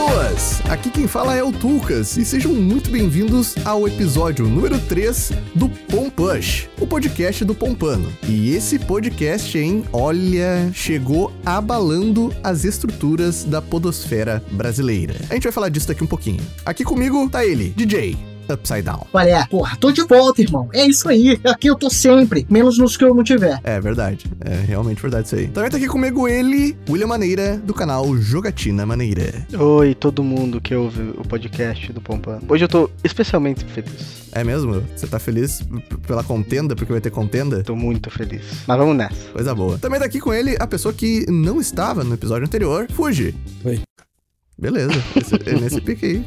pessoas! Aqui quem fala é o Tulcas e sejam muito bem-vindos ao episódio número 3 do Pom Push, o podcast do Pompano. E esse podcast, hein, olha, chegou abalando as estruturas da podosfera brasileira. A gente vai falar disso daqui um pouquinho. Aqui comigo tá ele, DJ, Upside Down. Olha, é, porra, tô de volta, irmão. É isso aí. Aqui eu tô sempre, menos nos que eu não tiver. É verdade. É realmente verdade isso aí. Também tá aqui comigo ele, William Maneira, do canal Jogatina Maneira. Oi, todo mundo que ouve o podcast do Pompano. Hoje eu tô especialmente feliz. É mesmo? Você tá feliz pela contenda, porque vai ter contenda? Tô muito feliz. Mas vamos nessa. Coisa boa. Também tá aqui com ele a pessoa que não estava no episódio anterior, Fuji. Oi. Beleza, é nesse pique aí.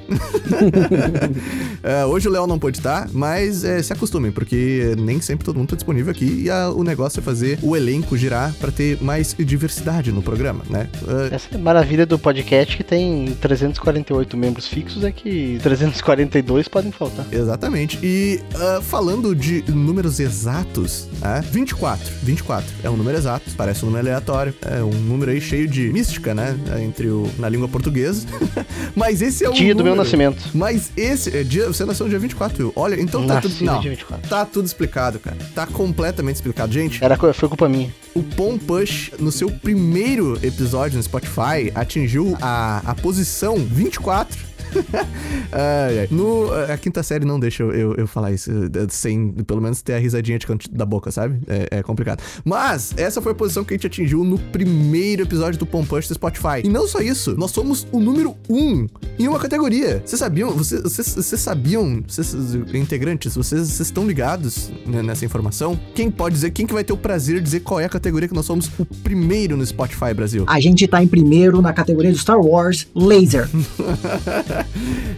é, hoje o Léo não pôde estar, mas é, se acostumem, porque nem sempre todo mundo tá disponível aqui e a, o negócio é fazer o elenco girar para ter mais diversidade no programa, né? Uh, Essa é a maravilha do podcast que tem 348 membros fixos, é que 342 podem faltar. Exatamente. E uh, falando de números exatos, uh, 24. 24 é um número exato, parece um número aleatório, é um número aí cheio de mística, né? Entre o, na língua portuguesa Mas esse é o. Dia número. do meu nascimento. Mas esse. É dia, você nasceu no dia 24, Olha, então tá tudo. Não, dia 24. Tá tudo explicado, cara. Tá completamente explicado. Gente. Era, foi culpa minha. O Pom Push, no seu primeiro episódio no Spotify, atingiu a, a posição 24 ai, No, a quinta série não deixa eu, eu, eu, falar isso sem, pelo menos, ter a risadinha de canto da boca, sabe? É, é, complicado. Mas, essa foi a posição que a gente atingiu no primeiro episódio do Pompush do Spotify. E não só isso, nós somos o número 1 um em uma categoria. Vocês sabiam? Vocês, vocês, vocês sabiam, vocês, integrantes, vocês, vocês estão ligados nessa informação? Quem pode dizer, quem que vai ter o prazer de dizer qual é a categoria que nós somos o primeiro no Spotify Brasil? A gente tá em primeiro na categoria do Star Wars Laser.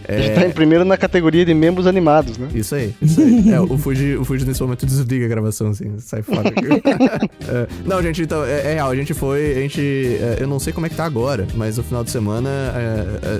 É... A gente tá em primeiro na categoria de membros animados, né? Isso aí, isso aí. é, o Fuji, o Fuji nesse momento desliga a gravação, assim, sai fora. é, não, gente, então, é, é, real, a gente foi, a gente, é, eu não sei como é que tá agora, mas no final de semana,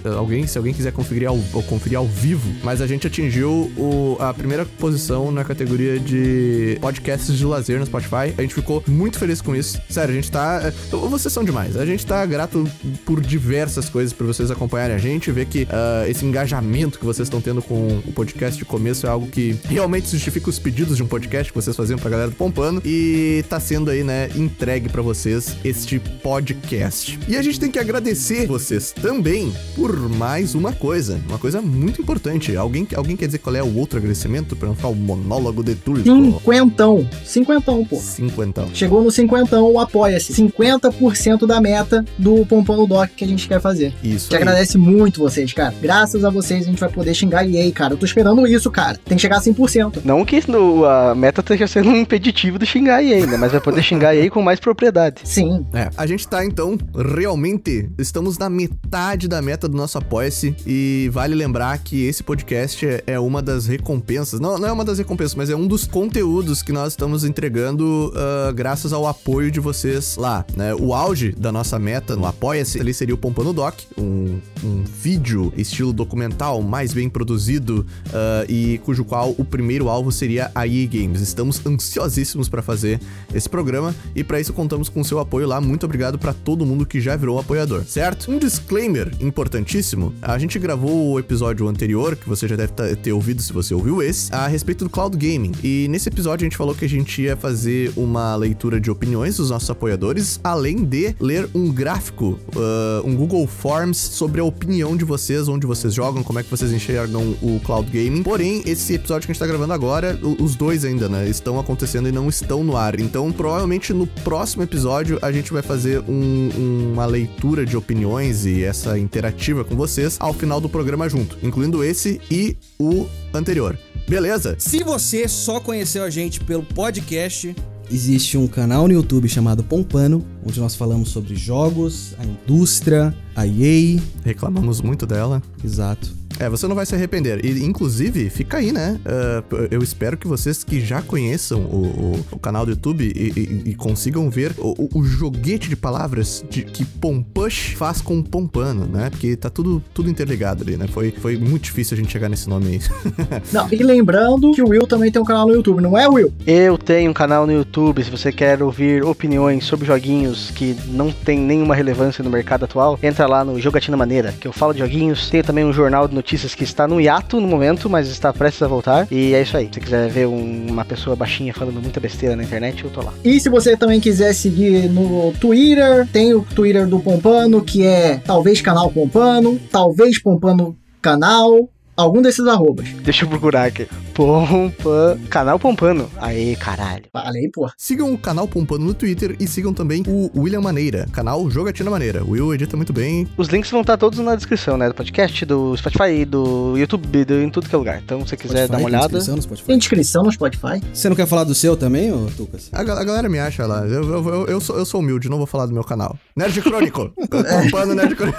é, alguém, se alguém quiser conferir ao, conferir ao vivo, mas a gente atingiu o, a primeira posição na categoria de podcasts de lazer no Spotify. A gente ficou muito feliz com isso. Sério, a gente tá, vocês são demais. A gente tá grato por diversas coisas, por vocês acompanharem a gente, ver que uh, esse engajamento que vocês estão tendo com o podcast de começo é algo que realmente justifica os pedidos de um podcast que vocês faziam pra galera do Pompano e tá sendo aí, né, entregue para vocês este podcast. E a gente tem que agradecer vocês também por mais uma coisa, uma coisa muito importante. Alguém, alguém quer dizer qual é o outro agradecimento para não ficar o monólogo de tudo? Cinquentão. Cinquentão, pô. Cinquentão. Chegou no cinquentão, o apoia-se. 50% da meta do Pompano Doc que a gente quer fazer. Isso. Te agradece muito vocês, cara graças a vocês a gente vai poder xingar EA, cara. Eu tô esperando isso, cara. Tem que chegar a 100%. Não que no, a meta esteja sendo um impeditivo de xingar a EA, né? Mas vai poder xingar EA com mais propriedade. Sim. É, a gente tá, então, realmente, estamos na metade da meta do nosso Apoia-se e vale lembrar que esse podcast é, é uma das recompensas, não, não é uma das recompensas, mas é um dos conteúdos que nós estamos entregando uh, graças ao apoio de vocês lá, né? O auge da nossa meta no Apoia-se, ele seria o Pompano Doc, um, um vídeo estilo estilo documental, mais bem produzido uh, e cujo qual o primeiro alvo seria a EA Games. Estamos ansiosíssimos para fazer esse programa e para isso contamos com seu apoio lá. Muito obrigado para todo mundo que já virou apoiador, certo? Um disclaimer importantíssimo: a gente gravou o episódio anterior, que você já deve ter ouvido se você ouviu esse, a respeito do cloud gaming. E nesse episódio a gente falou que a gente ia fazer uma leitura de opiniões dos nossos apoiadores, além de ler um gráfico, uh, um Google Forms sobre a opinião de vocês, onde onde vocês jogam, como é que vocês enxergam o cloud gaming. Porém, esse episódio que a gente tá gravando agora, os dois ainda, né, estão acontecendo e não estão no ar. Então, provavelmente no próximo episódio a gente vai fazer um, uma leitura de opiniões e essa interativa com vocês ao final do programa junto, incluindo esse e o anterior. Beleza? Se você só conheceu a gente pelo podcast, existe um canal no YouTube chamado Pompano, onde nós falamos sobre jogos, a indústria, a EA. Reclamamos muito dela. Exato. É, você não vai se arrepender. E, inclusive, fica aí, né? Uh, eu espero que vocês que já conheçam o, o, o canal do YouTube e, e, e consigam ver o, o, joguete de palavras de, que Pompush faz com Pompano, né? Porque tá tudo, tudo interligado ali, né? Foi, foi muito difícil a gente chegar nesse nome aí. não, e lembrando que o Will também tem um canal no YouTube, não é, Will? Eu tenho um canal no YouTube. Se você quer ouvir opiniões sobre joguinhos que não tem nenhuma relevância no mercado atual, entra lá no Jogatina Maneira, que eu falo de joguinhos. Tem também um jornal de notícias que está no hiato no momento, mas está prestes a voltar. E é isso aí. Se você quiser ver um, uma pessoa baixinha falando muita besteira na internet, eu tô lá. E se você também quiser seguir no Twitter, tem o Twitter do Pompano, que é talvez canal Pompano, talvez Pompano canal, algum desses arrobas. Deixa eu procurar aqui. Pompa. Canal Pompano. Aê, caralho. Falei, pô. Sigam o canal Pompano no Twitter e sigam também o William Maneira, canal Jogatina Maneira. O Will edita muito bem. Os links vão estar todos na descrição, né? Do podcast, do Spotify, do YouTube, do, em tudo que é lugar. Então, se você quiser Spotify, dar uma olhada. Tem Spotify. Tem inscrição no Spotify. Você não quer falar do seu também, ô Tucas? A, a galera me acha lá. Eu, eu, eu, eu, sou, eu sou humilde, não vou falar do meu canal. Nerd Crônico. Pompano Nerd Crônico.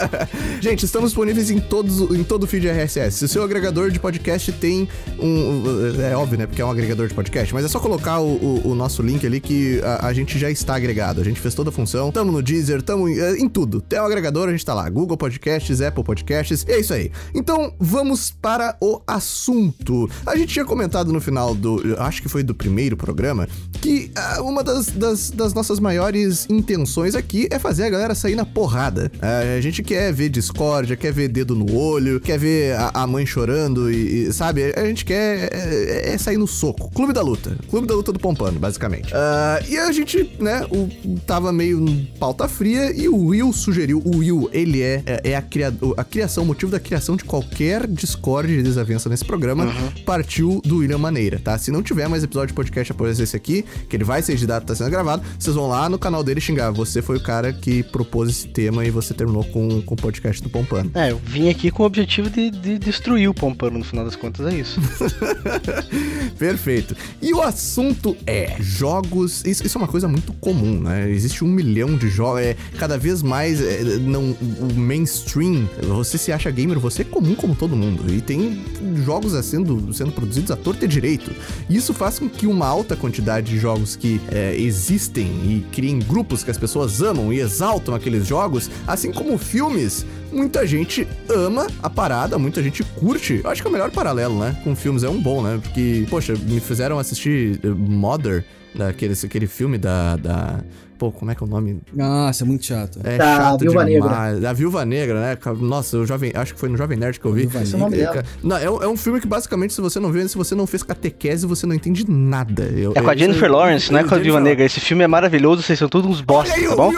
Gente, estamos disponíveis em, todos, em todo o feed RSS. Se o seu agregador de podcast tem um é óbvio, né? Porque é um agregador de podcast, mas é só colocar o, o, o nosso link ali que a, a, gente já está agregado. A gente fez toda a função. Tamo no Deezer, tamo em, é, em tudo. Tem um agregador, a gente tá lá. Google Podcasts, Apple Podcasts, e é isso aí. Então, vamos para o assunto. A gente tinha comentado no final do. Acho que foi do primeiro programa, que uh, uma das, das, das, nossas maiores intenções aqui é fazer a galera sair na porrada. Uh, a gente quer ver discórdia, quer ver dedo no olho, quer ver a, a mãe chorando e, e, sabe? A gente quer. É, é, é, sair no soco. Clube da luta. Clube da luta do Pompano, basicamente. Uh, e a gente, né, o, tava meio pauta fria e o Will sugeriu. O Will, ele é, é, é a, cria, a criação, o motivo da criação de qualquer Discord de desavença nesse programa uhum. partiu do William Maneira, tá? Se não tiver mais episódio de podcast após esse aqui, que ele vai ser editado, tá sendo gravado, vocês vão lá no canal dele xingar. Você foi o cara que propôs esse tema e você terminou com, com o podcast do Pompano. É, eu vim aqui com o objetivo de, de destruir o Pompano, no final das contas, é isso. Perfeito. E o assunto é jogos. Isso, isso, é uma coisa muito comum, né? Existe um milhão de jogos. É, cada vez mais é, não, o mainstream. Você se acha gamer, você é comum como todo mundo. E tem jogos sendo, sendo produzidos à torta e direito. Isso faz com que uma alta quantidade de jogos que é, existem e criem grupos que as pessoas amam e exaltam aqueles jogos, assim como filmes muita gente ama a parada, muita gente curte. Eu acho que é o melhor paralelo, né? Com filmes é um bom, né? Porque, poxa, me fizeram assistir eh, Mother, daquele, aquele filme da, da Pô, como é que é o nome? Nossa, é muito chato. É da chato Viúva demais. Negra. Da Viúva Negra, né? Nossa, o jovem, acho que foi no Jovem Nerd que eu vi. Esse é o nome dela. Não, é, é, um filme que basicamente, se você não viu, se você não fez catequese, você não entende nada. Eu, é com a Jennifer eu, Lawrence, não é com a Viúva Negra. Esse filme é maravilhoso, vocês são todos uns bosta, tá bom?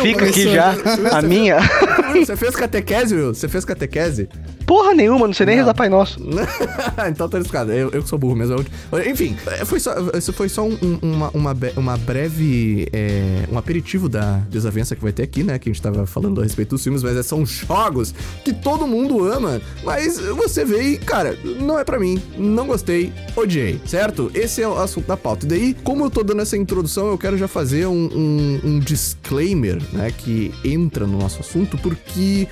Fica aqui já a minha. Você fez catequese, Will? Você fez catequese? Porra nenhuma, não sei nem não. rezar Pai Nosso. então tá riscado. Eu, eu que sou burro mesmo. Enfim, foi só, isso foi só um, uma, uma, uma breve. É, um aperitivo da desavença que vai ter aqui, né? Que a gente tava falando a respeito dos filmes, mas é, são jogos que todo mundo ama. Mas você vê e, cara, não é para mim. Não gostei, odiei, certo? Esse é o assunto da pauta. E daí, como eu tô dando essa introdução, eu quero já fazer um, um, um disclaimer, né? Que entra no nosso assunto, porque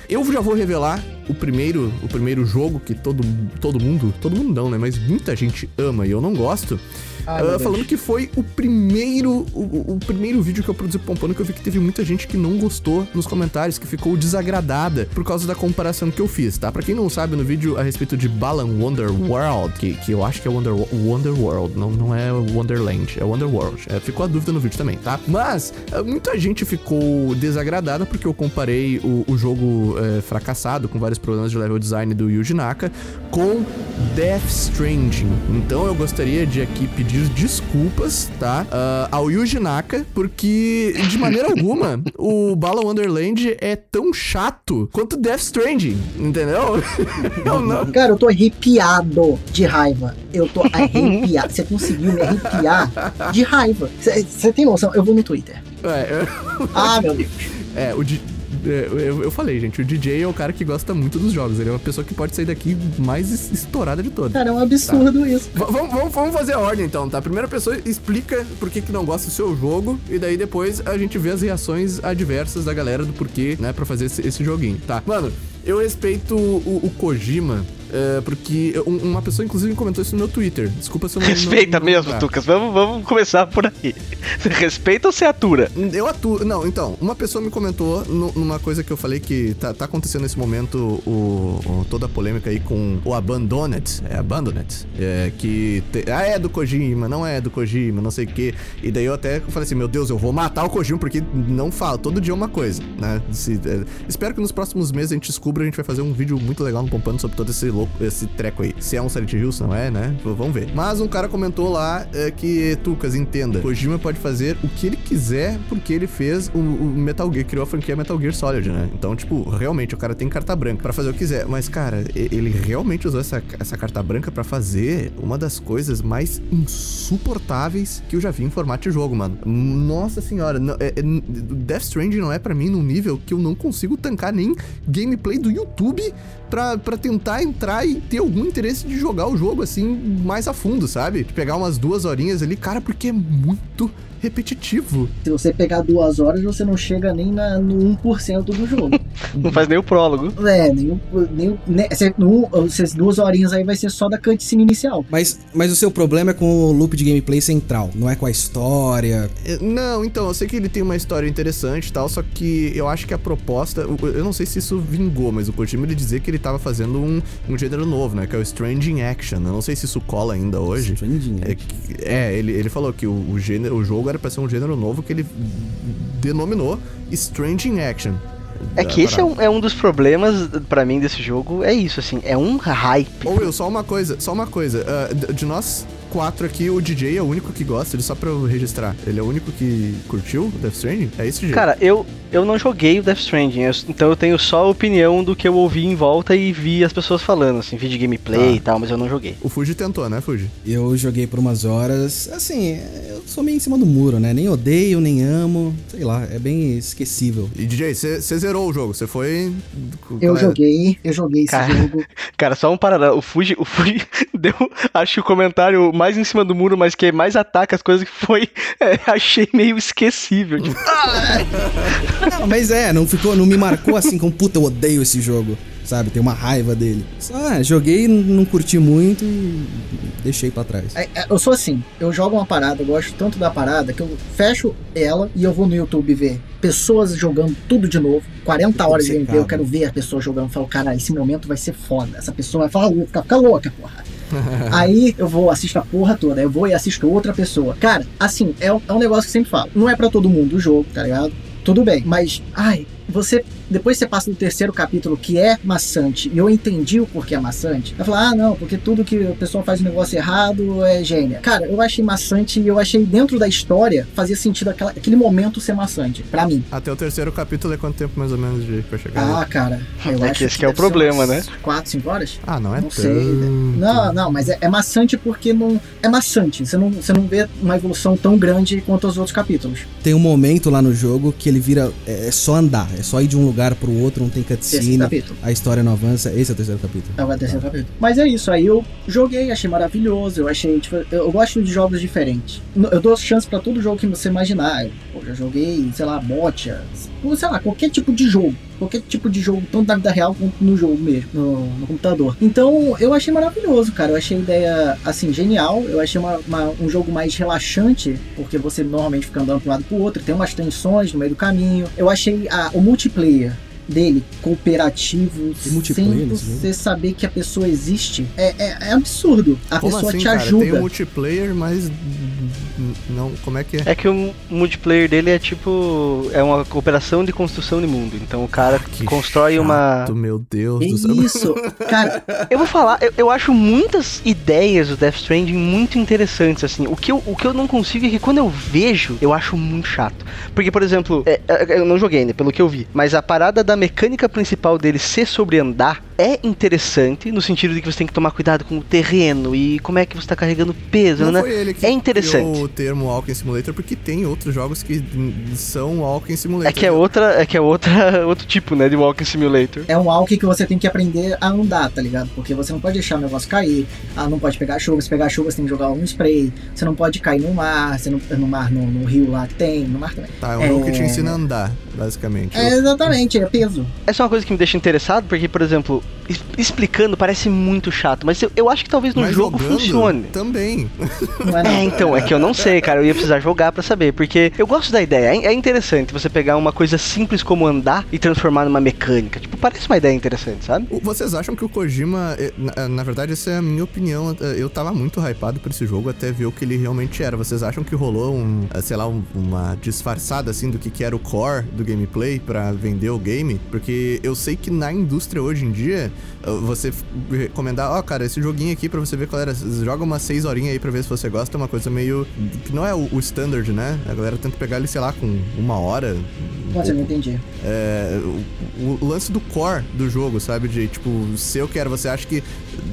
eu já vou revelar o primeiro, o primeiro jogo que todo, todo mundo, todo mundo não, né? Mas muita gente ama e eu não gosto. uh, falando que foi o primeiro o, o, primeiro vídeo que eu produzi pompando que eu vi que teve muita gente que não gostou nos comentários, que ficou desagradada por causa da comparação que eu fiz, tá? Para quem não sabe, no vídeo a respeito de Balan Wonder World, que, que eu acho que é Wonder, Wonder World, não, não é Wonderland, é Wonder World. É, ficou a dúvida no vídeo também, tá? Mas uh, muita gente ficou desagradada porque eu comparei o, o jogo uh, fracassado com vários problemas de level design do Yuji Naka com Death Stranding. Então eu gostaria de aqui pedir desculpas, tá? Uh, ao Yuji Naka, porque de maneira alguma o Bala Wonderland é tão chato quanto Death Stranding, entendeu? eu não... Cara, eu tô arrepiado de raiva. Eu tô arrepiado. Você conseguiu me arrepiar de raiva. Você tem noção? Eu vou no Twitter. É, eu... Ah, meu Deus. É, o de eu, eu falei, gente, o DJ é o cara que gosta muito dos jogos. Ele é uma pessoa que pode sair daqui mais estourada de todas. Cara, é um absurdo isso. V- Vamos, vamos- fazer a ordem então, tá? Primeira pessoa explica por que, que não gosta do seu jogo, e daí depois a gente vê as reações adversas da galera do porquê, né, pra fazer esse, esse joguinho, tá? Mano, eu respeito o, o Kojima, é, porque um- uma pessoa inclusive comentou isso no meu Twitter. Desculpa se eu não. Respeita não- não mesmo, lembrar. Tucas. Vamos, vamos começar por aí. Você respeita ou você atura? Eu atuo. Não, então, uma pessoa me comentou nu- numa coisa que eu falei que tá, tá acontecendo nesse momento o, o- toda a polêmica aí com o Abandoned. É Abandoned. É, que. te- ah, é do Kojima, não é do Kojima, não sei o quê. E daí eu até falei assim: meu Deus, eu vou matar o Kojima porque não fala. Todo dia é uma coisa, né? Se- é, espero que nos próximos meses a gente descubra. A gente vai fazer um vídeo muito legal no Pompando sobre todo esse louco, esse treco aí. Se é um Silent Hill, se não é, né? Vamos ver. Mas um cara comentou lá é, que, Tucas, entenda. Kojima pode fazer o que ele quiser porque ele fez o, o Metal Gear, criou a franquia Metal Gear Solid, né? Então, tipo, realmente, o cara tem carta branca pra fazer o que quiser. Mas, cara, ele realmente usou essa, essa carta branca pra fazer uma das coisas mais insuportáveis que eu já vi em formato de jogo, mano. Nossa senhora, não- é- é- Death Stranding não é pra mim num nível que eu não consigo tancar nem gameplay do YouTube pra, pra tentar entrar e ter algum interesse de jogar o jogo assim mais a fundo, sabe? De pegar umas duas horinhas ali, cara, porque é muito repetitivo. Se você pegar duas horas, você não chega nem na, no 1% do jogo. Não faz nem o prólogo. é, nem, o- nem, o- né, cê- no- essas duas horinhas aí vai ser só da cutscene inicial. Mas, mas o seu problema é com o loop de gameplay central, não é com a história. É, Não, então, eu sei que ele tem uma história interessante e tal, só que eu acho que a proposta. eu- não sei se isso vingou, mas o Kojima ele dizer que ele tava fazendo um, um gênero novo, né? Que é o Stranding Action. Eu não sei se isso cola ainda hoje. Stranding, né? É, é, ele, ele falou que o, o gênero, o jogo era pra ser um gênero novo que ele denominou Stranding Action. É que esse é um, é um dos problemas pra mim desse jogo. É isso, assim. É um hype. Ô Will, só uma coisa, só uma coisa. ah, de- nós quatro aqui, o DJ é o único que gosta, ele só pra eu registrar. Ele é o único que curtiu Death Stranding? É isso, DJ? Cara, eu, eu não joguei o Death Stranding, eu- então eu tenho só a opinião do que eu ouvi em volta e vi as pessoas falando, assim, vi de gameplay Ah. e tal, mas eu não joguei. O Fuji tentou, né, Fuji? Eu joguei por umas horas. Assim, eu sou meio em cima do muro, né? Nem odeio, nem amo. Sei lá, é bem esquecível. E DJ, você zerou o jogo, você foi. Eu é? joguei, eu joguei esse Cara. jogo. Cara, só um paralelo, o Fuji, o Fuji deu, acho que o comentário mais em cima do muro, mas que mais ataca as coisas que foi, é, achei meio esquecível, tipo, mas é, não ficou, não me marcou assim como puta, eu odeio esse jogo. Sabe, tem uma raiva dele. Só ah, joguei, não curti muito e deixei pra trás. É, é, Eu sou assim, eu jogo uma parada, eu gosto tanto da parada que eu fecho ela e eu vou no YouTube ver pessoas jogando tudo de novo. 40 horas de gameplay, eu quero ver a pessoa jogando. Eu falo, cara, esse momento vai ser foda. Essa pessoa vai falar, ficar ficar louca, porra. Aí eu vou, assisto a porra toda. Eu vou e assisto outra pessoa. Cara, assim, é, um- é um negócio que eu sempre falo. Não é pra todo mundo o jogo, tá ligado? Tudo bem, mas, ai, você. Depois você passa no terceiro capítulo que é maçante, e eu entendi o porquê é maçante. Eu falar, ah, não, porque tudo que a pessoa faz um negócio errado é gênia. Cara, eu achei maçante e eu achei dentro da história fazia sentido aquela- aquele momento ser maçante, pra mim. Até o terceiro capítulo é quanto tempo mais ou menos de pra chegar? Ah, cara, eu É acho que esse que é o problema, né? Quatro, cinco horas? Ah, não é Não tanto. sei, Não, não, mas é, é maçante porque não. É maçante. Você não, você não vê uma evolução tão grande quanto os outros capítulos. Tem um momento lá no jogo que ele vira. É é só andar, é só ir de um lugar pro outro, não tem cutscene, a história não avança. Esse é o terceiro capítulo. É o terceiro capítulo. Mas é isso, aí eu joguei, achei maravilhoso. Eu achei, tipo, eu, gosto de jogos diferentes. Eu dou chance pra todo jogo que você imaginar. Eu já joguei, sei lá, Botcha, ou sei lá, qualquer tipo de jogo. Qualquer tipo de jogo, tanto na vida real quanto no jogo mesmo, no, no computador. Então, eu achei maravilhoso, cara. Eu achei a ideia, assim, genial. Eu achei uma- uma- um jogo mais relaxante, porque você normalmente fica andando para um lado pro outro. Tem umas tensões no meio do caminho. Eu achei a- o multiplayer dele cooperativo, sem você saber que a pessoa existe, é, é- é absurdo. A Como pessoa assim, te cara? ajuda. Tem um multiplayer, mas. Não, como é que é? É que o multiplayer dele é tipo. É uma cooperação de construção de mundo. Então o cara Que constrói uma. chato, Meu Deus É do céu. isso, cara. Eu vou falar, eu, eu acho muitas ideias do Death Stranding muito interessantes, assim. O que, eu, o que eu não consigo é que quando eu vejo, eu acho muito chato. Porque, por exemplo, é, é, eu não joguei, né, pelo que eu vi. Mas a parada da mecânica principal dele ser sobre andar é interessante, no sentido de que você tem que tomar cuidado com o terreno e como é que você tá carregando peso, Não né? foi ele que É interessante. o termo Walking Simulator, porque tem outros jogos que são Walking Simulator. É que é outra, é que é outra, outro tipo, né, de Walking Simulator. É um walk que você tem que aprender a andar, tá ligado? Porque você não pode deixar o negócio cair, ah, não pode pegar chuva, se pegar chuva você tem que jogar um spray, você não pode cair no mar, você não, no mar, no, no rio lá que tem, no mar também. Tá, é um jogo que te É. ensina a andar, basicamente. É, exatamente, é peso. Essa é uma coisa que me deixa interessado, porque, por exemplo, explicando parece muito chato, mas eu, eu acho que talvez no Mas jogo jogando funcione. Também. É. É, então, é que eu não sei, cara. Eu ia precisar jogar pra saber. Porque eu gosto da ideia. É, é interessante você pegar uma coisa simples como andar e transformar numa mecânica. Tipo, parece uma ideia interessante, sabe? Vocês acham que o Kojima, eh, na, na verdade, essa é a minha opinião. eh, Eu tava muito hypado por esse jogo até ver o que ele realmente era. Vocês acham que rolou um, eh, sei lá, um- uma disfarçada assim do que, que era o core do gameplay pra vender o game? Porque eu sei que na indústria hoje em dia, eh, você recomendar, ó, cara, esse joguinho aqui pra você ver qual era. Joga umas seis horinhas aí pra ver se você gosta, é uma coisa meio. que não é o, o standard, né? A galera tenta pegar ele, sei lá, com uma hora. um Nossa, eu não entendi. É, o, o lance do core do jogo, sabe? De tipo, se eu quero, você acha que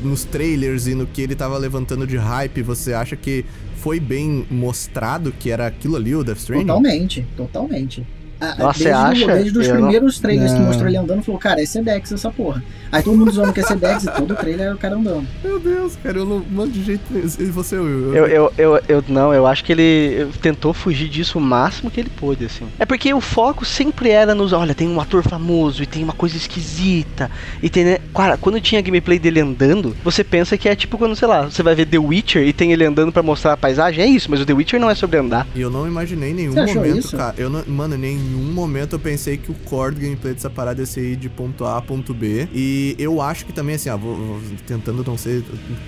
nos trailers e no que ele tava levantando de hype, você acha que foi bem mostrado que era aquilo ali, o Death Stranding? Totalmente, totalmente. Ah, Nossa, desde, você acha? desde os Eu não- primeiros trailers que Não. mostrou ele andando, falou, cara, é Sedex essa porra. Aí todo mundo zoando que é Sedex e todo trailer é o cara andando. Meu Deus, cara, eu não mando de jeito nenhum. E você, Will? Eu, eu, eu, eu- não, eu acho que ele tentou fugir disso o máximo que ele pôde, assim. É porque o foco sempre era nos, olha, tem um ator famoso e tem uma coisa esquisita. E tem, né? Cara, quando tinha gameplay dele andando, você pensa que é tipo quando, sei lá, você vai ver The Witcher e tem ele andando pra mostrar a paisagem. É isso, mas o The Witcher não é sobre andar. E eu não imaginei em nenhum Você achou momento, isso? cara. Eu não, mano, em nenhum momento eu pensei que o core do gameplay dessa parada ia ser ir de ponto A a ponto B. E eu acho que também, assim, ó, vou, vou tentando não ser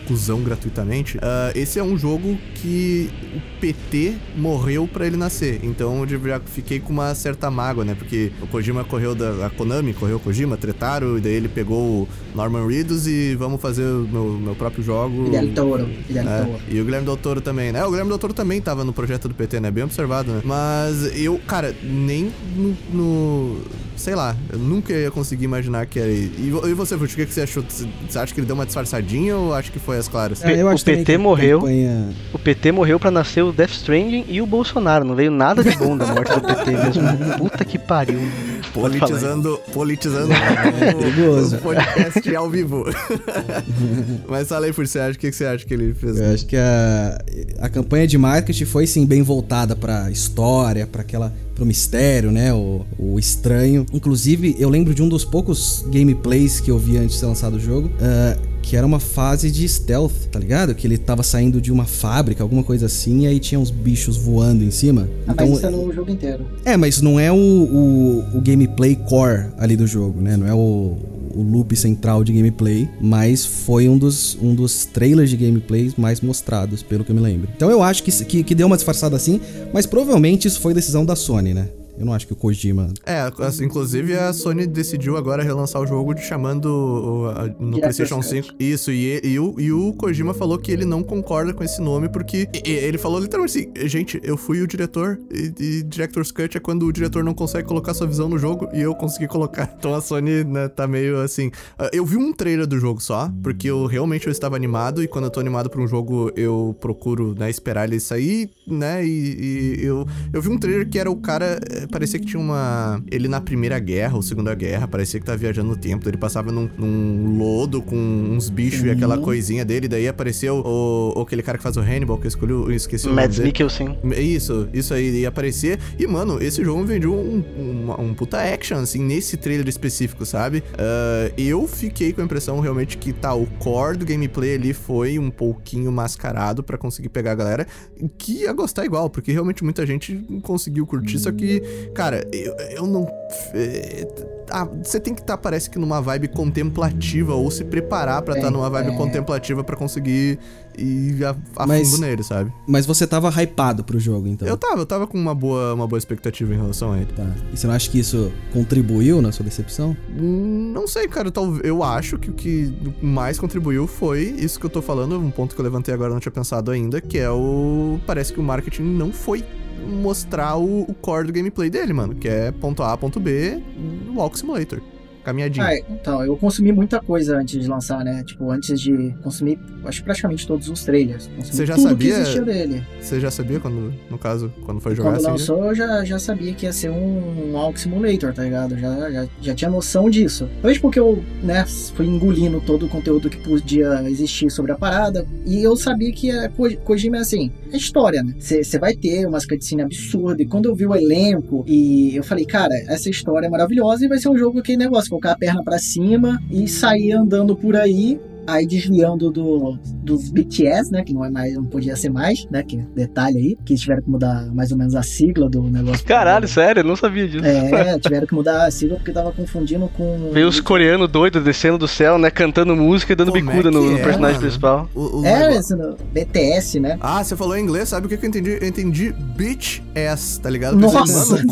cuzão gratuitamente. ah, esse é um jogo que o PT morreu pra ele nascer. Então eu já fiquei com uma certa mágoa, né? Porque o Kojima correu da. A Konami correu o Kojima, tretaram, e daí ele pegou o Norman Reedus e vamos fazer o meu, meu próprio jogo. Guilherme Toro, Guilherme É, Toro. e o Guilherme Del Toro também, né? O Guilherme Del Toro também tava no projeto do PT, né? Bem observado, né? Mas eu, cara, nem no. no- sei lá, eu nunca ia conseguir imaginar que era. E, e você, Fute, o que, que você achou? Você acha que ele deu uma disfarçadinha ou acha que foi as claras? É. eu o acho PT morreu. campanha- O PT morreu pra nascer o Death Stranding e o Bolsonaro. Não veio nada de bom da morte do PT mesmo. Puta que pariu. Politizando, politizando É perigoso. o podcast ao vivo. Mas fala aí, Fute, você acha o que, você acha que ele fez? Eu acho que a, a campanha de marketing foi sim bem voltada pra história, pra aquela pro mistério, né, o, o estranho. Inclusive, eu lembro de um dos poucos gameplays que eu vi antes de ser lançado o jogo, ah, que era uma fase de stealth, tá ligado? Que ele tava saindo de uma fábrica, alguma coisa assim, e aí tinha uns bichos voando em cima. Ah, mas isso é no jogo inteiro. É, mas não é o, o, o gameplay core ali do jogo, né? Não é o, o loop central de gameplay, mas foi um dos, um dos trailers de gameplays mais mostrados, pelo que eu me lembro. Então eu acho que, que, que deu uma disfarçada assim, mas provavelmente isso foi decisão da Sony, né? Eu não acho que o Kojima. É, assim, inclusive a Sony decidiu agora relançar o jogo chamando no Director's PlayStation Cut. 5. Isso, e, e, o, e o Kojima falou que ele não concorda com esse nome porque e- e ele falou literalmente assim: gente, eu fui o diretor e, e Director's Cut é quando o diretor não consegue colocar sua visão no jogo e eu consegui colocar. Então a Sony, né, tá meio assim. Ah, Eu vi um trailer do jogo só, porque eu realmente eu estava animado e quando eu tô animado pra um jogo eu procuro, né, esperar ele sair, né, e, e eu, eu vi um trailer que era o cara, eh, parecia que tinha uma... Ele na Primeira Guerra ou Segunda Guerra, parecia que tava viajando no tempo, ele passava num, num lodo com uns bichos e aquela coisinha dele, daí apareceu o, o- aquele cara que faz o Hannibal, que eu escolhi, eu esqueci o Mads. Mikkelsen. Isso, isso aí ia aparecer. E, mano, esse jogo vendeu um, um, um puta action, assim, nesse trailer específico, sabe? Ah, eu fiquei com a impressão realmente que, tá, o core do gameplay ali foi um pouquinho mascarado pra conseguir pegar a galera que ia gostar igual, porque realmente muita gente conseguiu curtir, só que, cara, eu, eu não. Ah, você tem que estar, parece que numa vibe contemplativa, ou se preparar pra estar É, numa vibe é. contemplativa pra conseguir ir a, a Mas- fundo nele, sabe? Mas você tava hypado pro jogo, então. Eu tava, eu tava com uma boa, uma boa expectativa em relação a ele. Tá. E você não acha que isso contribuiu na sua decepção? Hum, Não sei, cara. Talvez eu acho que o que mais contribuiu foi isso que eu tô falando, um ponto que eu levantei agora não tinha pensado ainda, que é o. Parece que o marketing não foi mostrar o, o core do gameplay dele, mano, que é ponto A, ponto B, Walk Simulator caminhadinha. Ah, então, eu consumi muita coisa antes de lançar, né? Tipo, antes de consumir, acho praticamente todos os trailers. Consumi Você já sabia? que existia dele. Você já sabia quando, no caso, quando foi jogar Quando assim? lançou, eu já, já sabia que ia ser um, um Simulator, tá ligado? Já, já, já tinha noção disso. Talvez porque eu, né, fui engolindo todo o conteúdo que podia existir sobre a parada. E eu sabia que a Ko- Kojima é assim, é história, né? Você vai ter umas cutscenes absurdas. E quando eu vi o elenco, e eu falei, cara, essa história é maravilhosa e vai ser um jogo que negócio, colocar a perna pra cima e sair andando por aí aí desviando do, dos BTS, né? Que não é mais, não podia ser mais, né? Que detalhe aí, que eles tiveram que mudar mais ou menos a sigla do negócio. Caralho, sério, eu não sabia disso. É, tiveram que mudar a sigla porque tava confundindo com. Veio os coreanos doidos descendo do céu, né? Cantando música e dando Como é bicuda no, que no é, personagem mano? principal. O, o É, esse no- BTS, né? Ah, você falou em inglês, sabe o que, que eu entendi? Eu entendi bitch ass, tá ligado? Nossa. Pensei, mano, o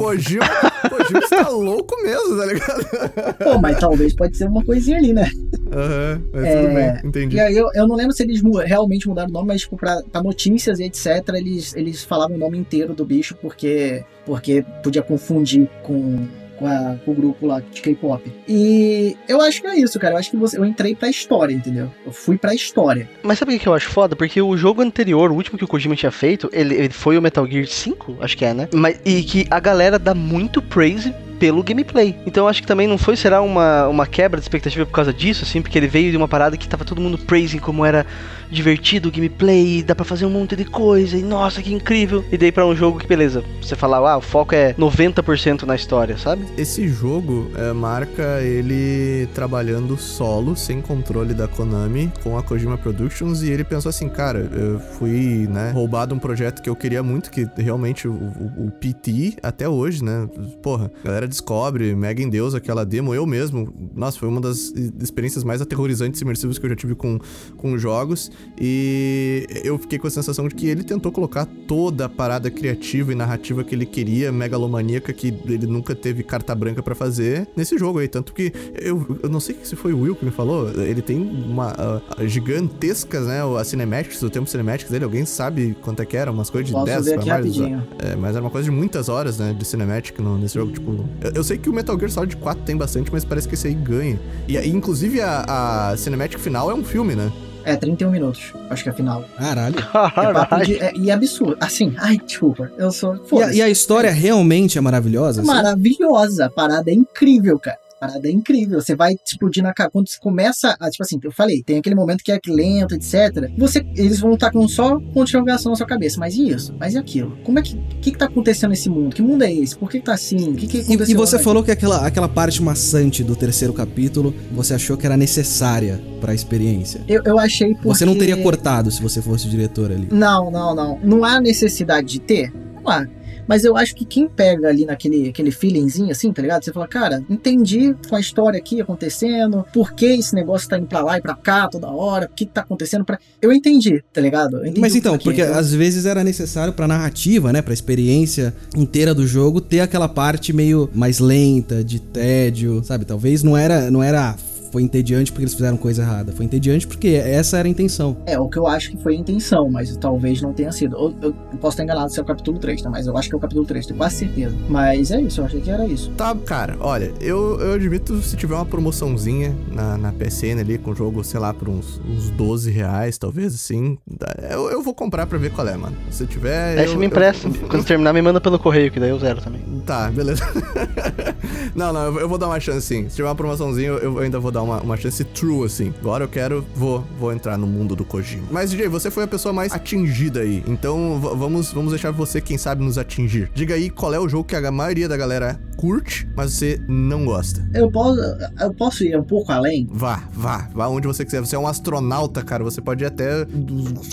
Kojima, o está louco mesmo, tá ligado? Pô, mas talvez pode ser uma coisinha ali, né? Aham, mas É, tudo bem, entendi. E aí eu, eu não lembro se eles realmente mudaram o nome, mas tipo, pra, pra notícias e etc, eles, eles falavam o nome inteiro do bicho porque, porque podia confundir com, com, a- com o grupo lá de K-pop. E eu acho que é isso, cara. Eu acho que você, eu entrei pra história, entendeu? Eu fui pra história. Mas sabe o que eu acho foda? Porque o jogo anterior, o último que o Kojima tinha feito, ele, ele foi o Metal Gear 5, acho que é, né? Mas, e que a galera dá muito praise pelo gameplay. Então eu acho que também não foi, será uma, uma quebra de expectativa por causa disso, assim, porque ele veio de uma parada que tava todo mundo praising como era divertido o gameplay, dá pra fazer um monte de coisa, e nossa, que incrível. E daí pra um jogo que, beleza, você fala, ah, o foco é 90% na história, sabe? Esse jogo é, marca ele trabalhando solo, sem controle da Konami, com a Kojima Productions, e ele pensou assim, cara, eu fui, né, roubado um projeto que eu queria muito, que realmente o, o- o PT, até hoje, né, porra, galera descobre, mega em Deus aquela demo, eu mesmo, nossa, foi uma das experiências mais aterrorizantes e imersivas que eu já tive com, com jogos, e eu fiquei com a sensação de que ele tentou colocar toda a parada criativa e narrativa que ele queria, megalomaníaca, que ele nunca teve carta branca pra fazer nesse jogo aí. Tanto que eu, eu não sei se foi o Will que me falou, ele tem uma ah, gigantescas, né? As cinematics, o tempo cinematics dele, alguém sabe quanto é que era? Umas coisas de Posso 10 ver pra mais. É, mas era uma coisa de muitas horas, né? De cinematic no, nesse jogo. Tipo, eu, eu sei que o Metal Gear Solid 4 tem bastante, mas parece que esse aí ganha. E, aí, inclusive, a, a cinematic final é um filme, né? É, 31 minutos, acho que é a final. Caralho. É de, é, e é absurdo. Assim, ai, desculpa. Eu sou. E a, e a história realmente é maravilhosa? assim? maravilhosa. A parada é incrível, cara. A parada é incrível. Você vai explodir na cara. Quando você começa a. Tipo assim, eu falei, tem aquele momento que é lento, etc. Você, eles vão estar com só com interrogação na sua cabeça. Mas e isso? Mas e aquilo? Como é que. O que, que tá acontecendo nesse mundo? Que mundo é esse? Por que, que tá assim? Que, que E, e você falou que aquela, aquela parte maçante do terceiro capítulo você achou que era necessária pra experiência. Eu, eu achei porque. Você não teria cortado se você fosse o diretor ali. Não, não, não. Não há necessidade de ter? Não há. Mas eu acho que quem pega ali naquele aquele feelingzinho assim, tá ligado? Você fala, cara, entendi com a história aqui acontecendo, por que esse negócio tá indo pra lá e pra cá toda hora, o que que tá acontecendo pra. Eu entendi, tá ligado? Entendi Mas então, porque Eu- às vezes era necessário pra narrativa, né, Pra experiência inteira do jogo ter aquela parte meio mais lenta, de tédio, sabe? Talvez não era não era foi entediante porque eles fizeram coisa errada, foi entediante porque essa era a intenção. É, o que eu acho que foi a intenção, mas talvez não tenha sido. Eu, eu posso estar enganado se é o capítulo 3, tá? Mas eu acho que é o capítulo 3, tenho quase certeza. Mas é isso, eu achei que era isso. Tá, cara, olha, eu, eu admito se tiver uma promoçãozinha na, na PSN ali com o jogo, sei lá, por uns, uns 12 reais, talvez, assim, eu, eu vou comprar pra ver qual é, mano. Se tiver. Aí eu, você me eu- empresta. Quando terminar, me manda pelo correio, que daí eu zero também. Tá, beleza. não, não, eu, eu vou dar uma chance sim. Se tiver uma promoçãozinha, eu, eu ainda vou dar uma, uma chance true, assim. Agora eu quero, vou, vou entrar no mundo do Kojima. Mas, DJ, você foi a pessoa mais atingida aí. Então, vamos, vamos deixar você, quem sabe, nos atingir. Diga aí qual é o jogo que a maioria da galera curte, mas você não gosta. Eu posso, eu posso ir um pouco além? Vá, vá, vá onde você quiser. Você é um astronauta, cara. Você pode ir até.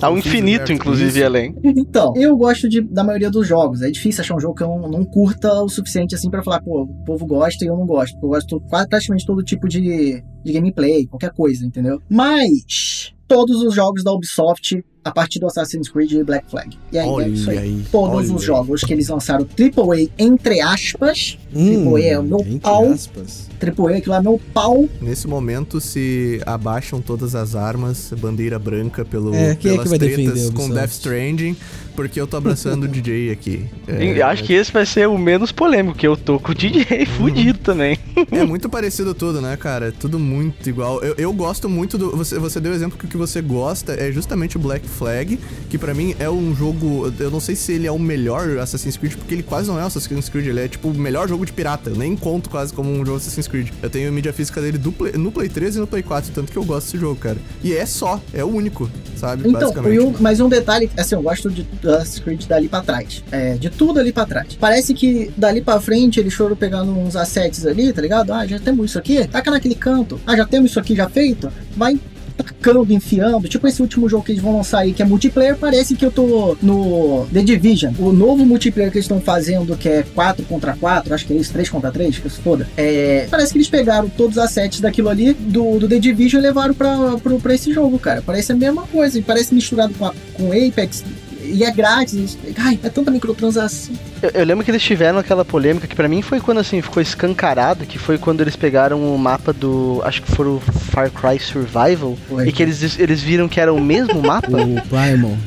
Ao infinito, inclusive, além. Então, eu gosto de, da maioria dos jogos. É difícil achar um jogo que eu não, não curta o suficiente assim pra falar, pô, o povo gosta e eu não gosto. Eu gosto de quase praticamente todo tipo de, de gameplay, qualquer coisa, entendeu? Mas todos os jogos da Ubisoft a partir do Assassin's Creed Black Flag. E aí Olha é isso aí. aí, Todos olha os aí. jogos que eles lançaram AAA, entre aspas, AAA é o meu entre pau, aspas. AAA aquilo lá é meu pau, Nesse momento, se abaixam todas as armas, bandeira branca pelo, É, é que pelas vai tretas com? Death Stranding, porque eu tô abraçando o DJ aqui. E Acho que esse vai ser o menos polêmico, que eu tô com o DJ fudido também. É muito parecido tudo, né, cara? É tudo muito igual. Eu, eu gosto muito do. Você, você deu o exemplo que o que você gosta é justamente o Black Flag, que pra mim é um jogo. Eu não sei se ele é o melhor Assassin's Creed, porque ele quase não é o Assassin's Creed, ele é tipo o melhor jogo de pirata. Eu nem conto quase como um jogo Assassin's Creed. Eu tenho a mídia física dele do Play- no Play 3 e no Play 4, tanto que eu gosto desse jogo, cara. E é só, é o único, sabe? Então, Basicamente. e um- mas um detalhe, assim, eu gosto de do Assassin's Creed dali pra trás. É, de tudo ali pra trás. Parece que dali pra frente eles foram pegando uns assets ali, tá ligado? Ah, já temos isso aqui, taca naquele canto. Ah, já temos isso aqui já feito. Vai tacando, enfiando. Tipo esse último jogo que eles vão lançar aí, que é multiplayer, parece que eu tô no The Division. O novo multiplayer que eles estão fazendo, que é 4 contra 4, acho que é isso, 3 contra 3, que se foda. É, parece que eles pegaram todos os assets daquilo ali, do, do The Division, e levaram pra, pro, pra esse jogo, cara. Parece a mesma coisa, parece misturado com, a, com Apex. E é grátis. Ai, é tanta microtransação. Eu, eu lembro que eles tiveram aquela polêmica que pra mim foi quando assim ficou escancarado, que foi quando eles pegaram o mapa do, acho que foi o Far Cry Survival, Foi. e que eles, eles viram que era o mesmo mapa. O Primal.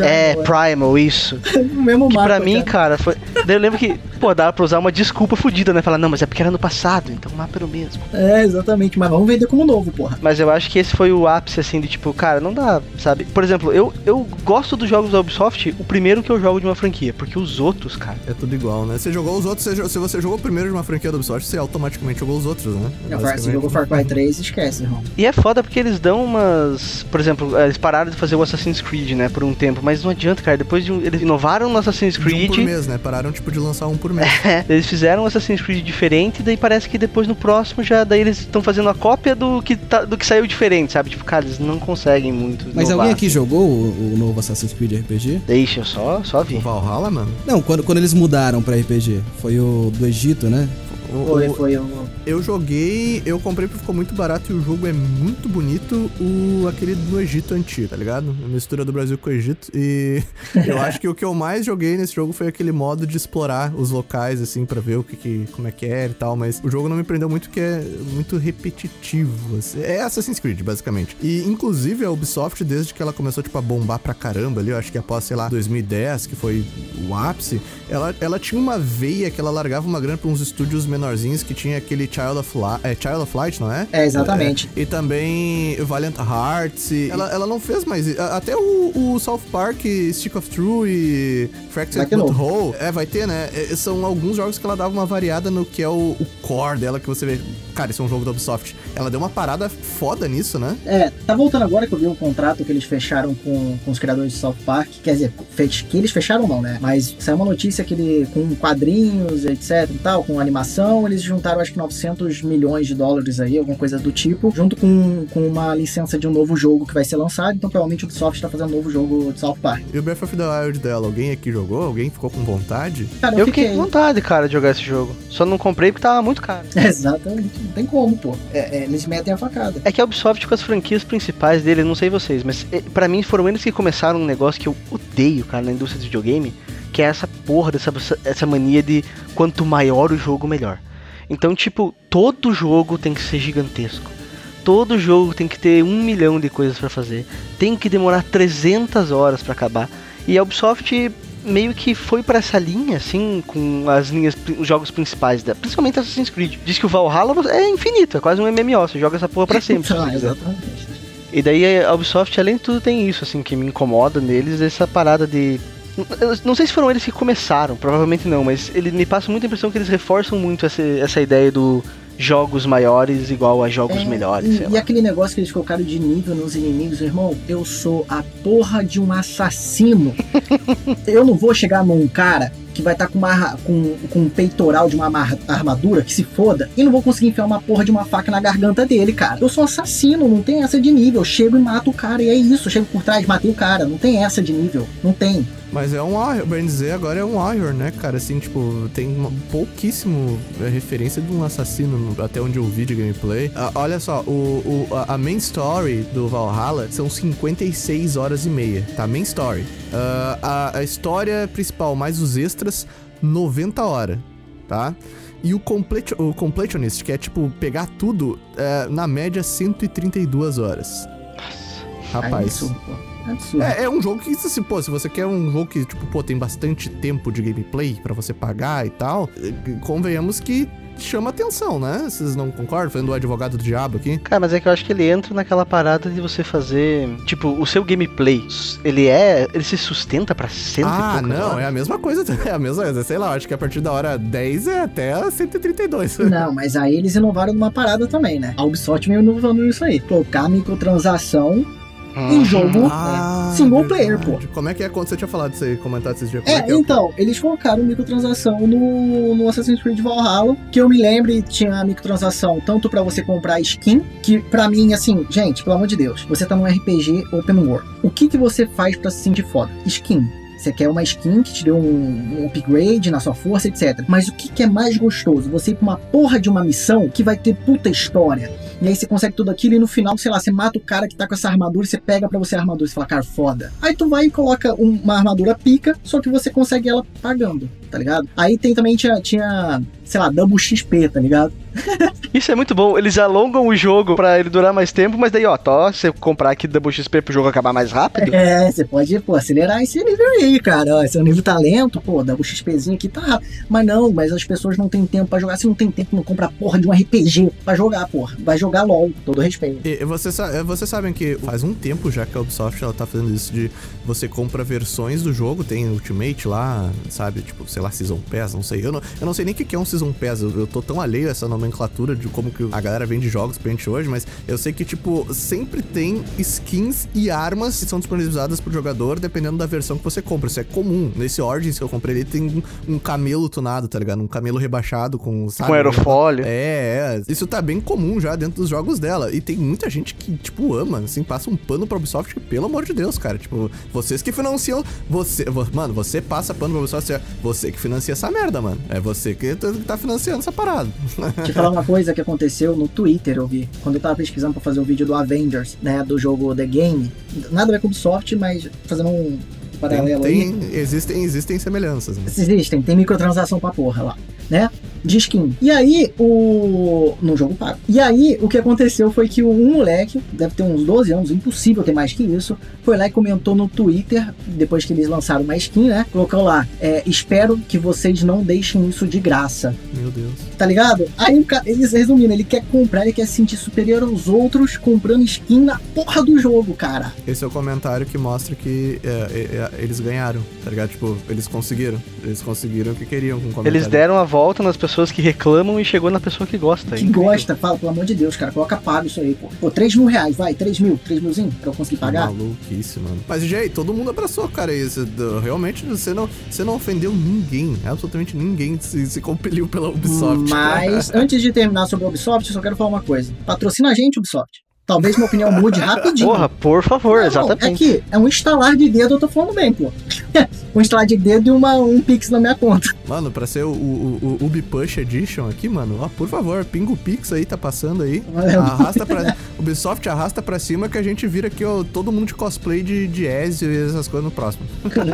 É, Primal, isso. o mesmo Que mapa. pra mim, cara. cara, foi. Daí eu lembro que, pô, dava pra usar uma desculpa fodida, né? Falar, não, mas é porque era no passado, então o mapa era o mesmo. É, exatamente. Mas vamos vender como novo, porra. Mas eu acho que esse foi o ápice, assim, de tipo, cara, não dá, sabe? Por exemplo, eu, eu gosto dos jogos da Ubisoft, o primeiro que eu jogo de uma franquia, porque os outros, cara. É tudo igual, né? Você jogou os outros, você se você jogou o primeiro de uma franquia do Ubisoft, você automaticamente jogou os outros, né? Já Você Basicamente. jogou Far Cry 3, esquece, irmão. E é foda porque eles dão umas. Por exemplo, eles pararam de fazer o Assassin's Creed, né, por um tempo, mas não adianta, cara. Depois de um. Eles inovaram no Assassin's De um Creed. por mês, né? Pararam, tipo, de lançar um por mês. É, eles fizeram um Assassin's Creed diferente, daí parece que depois no próximo já daí eles estão fazendo a cópia do que, tá, do que saiu diferente, sabe? Tipo, cara, eles não conseguem muito. Mas inovar. alguém aqui jogou o, o novo Assassin's Creed RPG? Deixa, eu só, só O vi. Valhalla, mano? Não, quando, quando eles mudaram pra RPG. Foi o do Egito, né? Foi, o- foi um. Eu joguei, eu comprei porque ficou muito barato e o jogo é muito bonito, o aquele do Egito antigo, tá ligado? A mistura do Brasil com o Egito. E eu acho que o que eu mais joguei nesse jogo foi aquele modo de explorar os locais, assim, pra ver o que, que como é que é e tal. Mas o jogo não me prendeu muito porque é muito repetitivo. assim. É Assassin's Creed, basicamente. E inclusive a Ubisoft, desde que ela começou, tipo, a bombar pra caramba ali, eu acho que após, sei lá, 2010, que foi o ápice, ela, ela tinha uma veia que ela largava uma grana pra uns estúdios menorzinhos que tinha aquele Child of, Li é, Child of Light, não é? É, exatamente. É, e também Valiant Hearts. e ela, ela não fez mais. Até o, o South Park, Stick of True e Fractured But. Whole. É, vai ter, né? É, são alguns jogos que ela dava uma variada no que é o, o core dela, que você vê. Cara, isso é um jogo da Ubisoft. Ela deu uma parada foda nisso, né? É, tá voltando agora que eu vi um contrato que eles fecharam com, com os criadores de South Park. Quer dizer, fech- que eles fecharam não, né? Mas saiu uma notícia que ele, com quadrinhos, etc e tal, com animação, eles juntaram acho que 900 milhões de dólares aí, alguma coisa do tipo, junto com, com uma licença de um novo jogo que vai ser lançado. Então provavelmente o Ubisoft tá fazendo um novo jogo de South Park. E o Breath of the Wild dela, alguém aqui jogou? Alguém ficou com vontade? Cara, Eu fiquei com vontade, cara, de jogar esse jogo. Só não comprei porque tava muito caro. Exatamente, não tem como, pô. É, é, eles metem a facada. É que a Ubisoft com as franquias principais dele, não sei vocês, mas eh, pra mim foram eles que começaram um negócio que eu odeio, cara, na indústria de videogame, que é essa porra dessa essa mania de quanto maior o jogo, melhor. Então, tipo, todo jogo tem que ser gigantesco. Todo jogo tem que ter um milhão de coisas pra fazer. Tem que demorar 300 horas pra acabar. E a Ubisoft meio que foi pra essa linha, assim, com as linhas, os jogos principais, da, principalmente Assassin's Creed. Diz que o Valhalla é infinito, é quase um MMO, você joga essa porra pra sempre. se quiser. exatamente. E daí a Ubisoft, além de tudo, tem isso, assim, que me incomoda neles, essa parada de. Eu não sei se foram eles que começaram, provavelmente não, mas ele me passa muita impressão que eles reforçam muito essa, essa ideia do jogos maiores igual a jogos É, melhores, e, e aquele negócio que eles colocaram de nível nos inimigos, irmão, eu sou a porra de um assassino. eu não vou chegar num cara que vai estar tá com, uma, com, com um peitoral de uma armadura que se foda e não vou conseguir enfiar uma porra de uma faca na garganta dele, cara. Eu sou assassino, não tem essa de nível. Eu chego e mato o cara e é isso. Eu chego por trás, matei o cara. Não tem essa de nível. Não tem. Mas é um Warrior, bem dizer, agora é um Warrior, né, cara? Assim, tipo, tem uma, pouquíssimo é, referência de um assassino, até onde eu vi de gameplay. Ah, olha só, o, o, a main story do Valhalla são 56 horas e meia, tá? Main story. Uh, a, a história principal, mais os extras, 90 horas, tá? E o, complete, o Completionist, que é tipo pegar tudo, é, na média 132 horas. Rapaz. É, é, um jogo que, assim, pô, se você quer um jogo que, tipo, pô, tem bastante tempo de gameplay para você pagar e tal, eh, convenhamos que chama atenção, né? Vocês não concordam? Fazendo o advogado do diabo aqui. Cara, mas é que eu acho que ele entra naquela parada de você fazer. Tipo, o seu gameplay, ele é. Ele se sustenta pra sempre. Ah, não, é a mesma coisa. É a mesma coisa. Sei lá, acho que a partir da hora 10 é até 132. Não, mas aí eles inovaram numa parada também, né? A Ubisoft veio inovando isso aí. Colocar microtransação um uhum. jogo ah, single player, pô. Como é que é quando você tinha falado disso aí, comentado esses dias? É, é, é, então, eles colocaram microtransação no, no Assassin's Creed Valhalla, que eu me lembre tinha microtransação tanto para você comprar skin, que para mim, assim, gente, pelo amor de Deus, você tá num RPG open world. O que que você faz para se sentir foda? Skin. Você quer uma skin que te dê um, um, upgrade na sua força, etc. Mas o que, que é mais gostoso? Você ir pra uma porra de uma missão que vai ter puta história e aí você consegue tudo aquilo e no final, sei lá, você mata o cara que tá com essa armadura e você pega para você a armadura e fala, cara, foda. Aí tu vai e coloca uma armadura pica, só que você consegue ela pagando, tá ligado? Aí tem também tinha, tinha sei lá, double XP, tá ligado? Isso é muito bom. Eles alongam o jogo para ele durar mais tempo, mas daí, ó, tó, você comprar aqui double XP pro jogo acabar mais rápido. É, você pode, pô, acelerar esse nível aí, cara. Ó, seu nível tá lento, pô, double XPzinho aqui tá rápido. Mas não, mas as pessoas não têm tempo para jogar. Se não tem tempo, não compra porra de um RPG para jogar, porra. Vai jogar LOL, todo respeito. E vocês, vocês sabem que faz um tempo já que a Ubisoft ela tá fazendo isso de você compra versões do jogo, tem Ultimate lá, sabe? Tipo, sei lá, Season Pass, não sei. Eu não, eu não sei nem o que é um Season Pass, eu, eu tô tão alheio a essa nomenclatura de como que a galera vende jogos pra gente hoje, mas eu sei que, tipo, sempre tem skins e armas que são disponibilizadas pro jogador dependendo da versão que você compra. Isso é comum. Nesse Origins que eu comprei, ele tem um, um camelo tunado, tá ligado? Um camelo rebaixado com, sabe? Com aerofólio. É, é. Isso tá bem comum já dentro dos jogos dela. E tem muita gente que, tipo, ama, assim, passa um pano pra Ubisoft, pelo amor de Deus, cara. Tipo, vocês que financiam. Você. Mano, você passa pano pra Ubisoft, você que financia essa merda, mano. É você que tá financiando essa parada. Deixa eu falar uma coisa que aconteceu no Twitter, eu vi. Quando eu tava pesquisando pra fazer o um vídeo do Avengers, né? Do jogo The Game. Nada a ver com Ubisoft, mas fazendo um paralelo tem, tem, aí. Existem, existem semelhanças. Né? Existem, tem microtransação pra porra lá, né? De skin. E aí, o. No jogo pago. E aí, o que aconteceu foi que um moleque, deve ter uns 12 anos, impossível ter mais que isso, foi lá e comentou no Twitter, depois que eles lançaram uma skin, né? Colocou lá: é, Espero que vocês não deixem isso de graça. Meu Deus. Tá ligado? Aí o cara, eles resumindo, ele quer comprar, ele quer se sentir superior aos outros comprando skin na porra do jogo, cara. Esse é o comentário que mostra que é, é, é eles ganharam, tá ligado? Tipo, eles conseguiram. Eles conseguiram o que queriam com o comentário. Eles deram a volta nas pessoas pessoas que reclamam e chegou na pessoa que gosta. Que gosta, fala, pelo amor de Deus, cara, coloca pago isso aí, pô. Pô, 3 mil reais, vai, 3 mil, 3 milzinho pra eu conseguir pagar. Maluquice, mano. Mas, Jay, todo mundo abraçou, cara, isso. Realmente, você não, você não ofendeu ninguém, absolutamente ninguém se, se compeliu pela Ubisoft. Mas, antes de terminar sobre a Ubisoft, eu só quero falar uma coisa. Patrocina a gente, Ubisoft. Talvez minha opinião mude rapidinho. Porra, por favor, não, exatamente. É que é um instalar de dedo, eu tô falando bem, pô. um instalar de dedo e uma, um pix na minha conta. Mano, pra ser o, o, o Ubi Push Edition aqui, mano, ó, por favor, pinga o pix aí, tá passando aí. Arrasta pra. Ubisoft arrasta pra cima que a gente vira aqui, ó, todo mundo de cosplay de, de Ezio e essas coisas no próximo.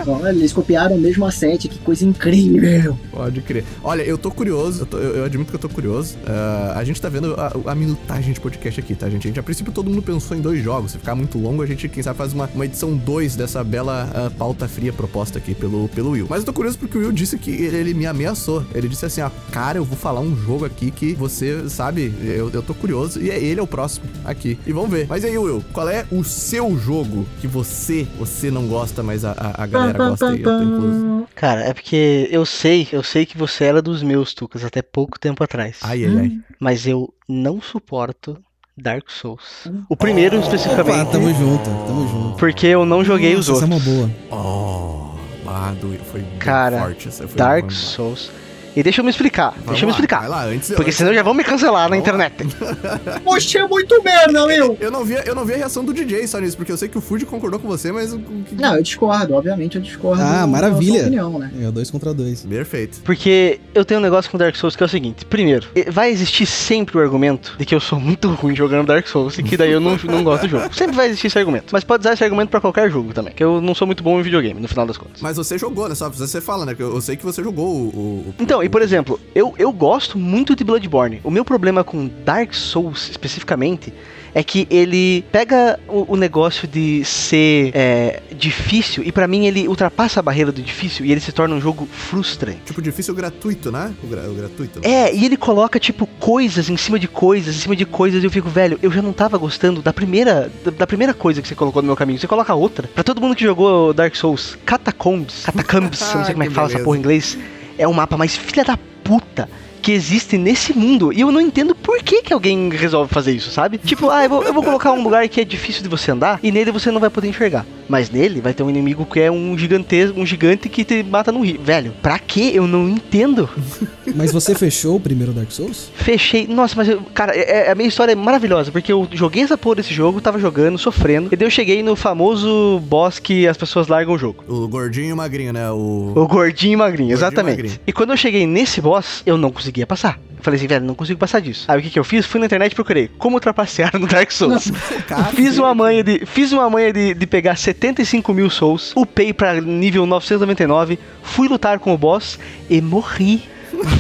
Olha, eles copiaram o mesmo asset, que coisa incrível. Pode crer. Olha, eu tô curioso, eu, tô, eu, eu admito que eu tô curioso. Uh, a gente tá vendo a, a minutagem de podcast aqui, tá, gente? A gente já princípio todo mundo pensou em dois jogos. Se ficar muito longo, a gente, quem sabe, faz uma, uma edição 2 dessa bela uh, pauta fria proposta aqui pelo, pelo Will. Mas eu tô curioso porque o Will disse que ele, ele me ameaçou. Ele disse assim: ó, cara, eu vou falar um jogo aqui que você, sabe, eu, eu tô curioso. E é ele é o próximo aqui. E vamos ver. Mas aí, Will, qual é o seu jogo que você, você não gosta, mas a, a, a galera gosta aí, eu tô incluso? Cara, é porque eu sei, eu sei que você era dos meus, Tucas, até pouco tempo atrás. Ai, ai, ai. Mas eu não suporto Dark Souls. O primeiro especificamente. Opa, tamo junto, tamo junto. Porque eu não joguei Nossa, os outros. Essa é uma boa. Oh. Ah, do, foi Cara, forte. Essa foi Dark. Souls. E deixa eu me explicar, Vamos deixa eu me explicar. Vai lá, antes Porque antes- senão já vão me cancelar na Vamos internet. Poxa, é muito merda, meu! Eu não, vi, eu não vi a reação do DJ só nisso, porque eu sei que o Fuji concordou com você, mas. o que- Não, eu discordo, obviamente eu discordo. Ah, maravilha. opinião, né? É, dois contra dois. Perfeito. Porque eu tenho um negócio com Dark Souls que é o seguinte: primeiro, vai existir sempre o argumento de que eu sou muito ruim jogando Dark Souls e que daí eu não, não gosto do jogo. Sempre vai existir esse argumento. Mas pode usar esse argumento pra qualquer jogo também. Que eu não sou muito bom em videogame, no final das contas. Mas você jogou, né? Só você fala, né? que Eu, eu sei que você jogou o. o- o- Então, e por exemplo, eu, eu gosto muito de Bloodborne. O meu problema com Dark Souls, especificamente, é que ele pega o, o negócio de ser é, difícil e pra mim ele ultrapassa a barreira do difícil e ele se torna um jogo frustrante. Tipo, difícil gratuito, né? O, gra- o gratuito. É, e ele coloca, tipo, coisas em cima de coisas, em cima de coisas, e eu fico, velho, eu já não tava gostando da primeira, da, da primeira coisa que você colocou no meu caminho. Você coloca outra. Pra todo mundo que jogou Dark Souls, Catacombs, Catacombs, eu não sei como é que fala essa porra em inglês, é o mapa mais filha da puta que existe nesse mundo. E eu não entendo por que, que alguém resolve fazer isso, sabe? Tipo, ah, eu vou, eu vou colocar um lugar que é difícil de você andar e nele você não vai poder enxergar. Mas nele vai ter um inimigo que é um gigantesco, um gigante que te mata no rio. Velho, pra quê? Eu não entendo. Mas você fechou o primeiro Dark Souls? Fechei. Nossa, mas eu, cara, é- é- a minha história é maravilhosa, porque eu joguei essa porra desse jogo, tava jogando, sofrendo, e daí eu cheguei no famoso boss que as pessoas largam o jogo. O gordinho e o magrinho, né? O. O gordinho e magrinho, Gordinho e exatamente. magrinho. E quando eu cheguei nesse boss, eu não conseguia passar. Eu falei assim, velho, não consigo passar disso. Aí o que, que eu fiz? Fui na internet e procurei como trapacear no Dark Souls. Fiz uma manha de, fiz uma manha de, de pegar 75 mil souls, upei pra nível 999, fui lutar com o boss e morri.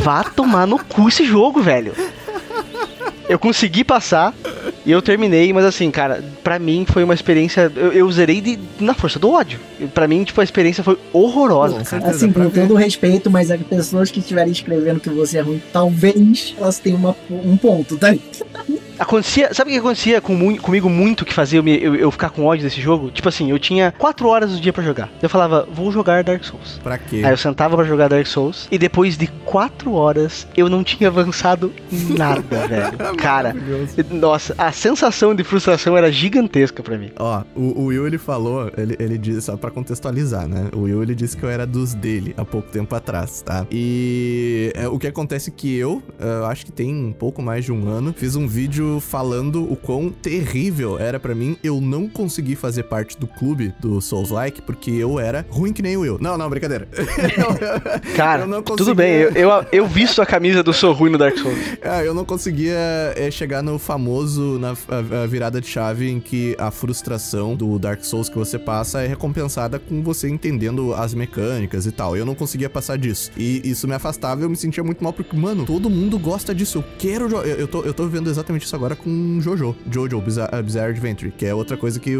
Vá tomar no cu esse jogo, velho. Eu consegui passar e eu terminei, mas assim, cara, pra mim foi uma experiência. Eu, eu zerei de, na força do ódio. Pra mim, tipo, a experiência foi horrorosa. Cara. certeza, Assim, com todo o respeito, mas as pessoas que estiverem escrevendo que você é ruim, talvez elas tenham uma- um ponto, tá? Acontecia, sabe o que acontecia com comigo muito que fazia eu, me- eu- eu ficar com ódio desse jogo? Tipo assim, eu tinha 4 horas do dia pra jogar. Eu falava, vou jogar Dark Souls. Pra quê? Aí eu sentava pra jogar Dark Souls e depois de 4 horas eu não tinha avançado nada, velho. Cara, nossa, a sensação de frustração era gigantesca pra mim. Ó, o, o Will ele falou, ele, ele disse, só pra contextualizar, né? O Will ele disse que eu era dos dele há pouco tempo atrás, tá? E é, o que acontece é que eu, eu acho que tem um pouco mais de um ano, fiz um vídeo falando o quão terrível era pra mim eu não conseguir fazer parte do clube do Souls Like, porque eu era ruim que nem o Will. Não, não, brincadeira. Cara, Eu não tudo conseguia- bem, eu, eu, eu visto a camisa do Sou Ruim no Dark Souls. É, eu não conseguia é, chegar no famoso, na a- a virada de chave em que a frustração do Dark Souls que você passa é recompensada com você entendendo as mecânicas e tal. Eu não conseguia passar disso. E isso me afastava e eu me sentia muito mal porque, mano, todo mundo gosta disso. Eu quero jogar. Eu, eu tô, eu tô vivendo exatamente isso agora com Jojo. Jojo, Bizarre, Bizarre Adventure, que é outra coisa que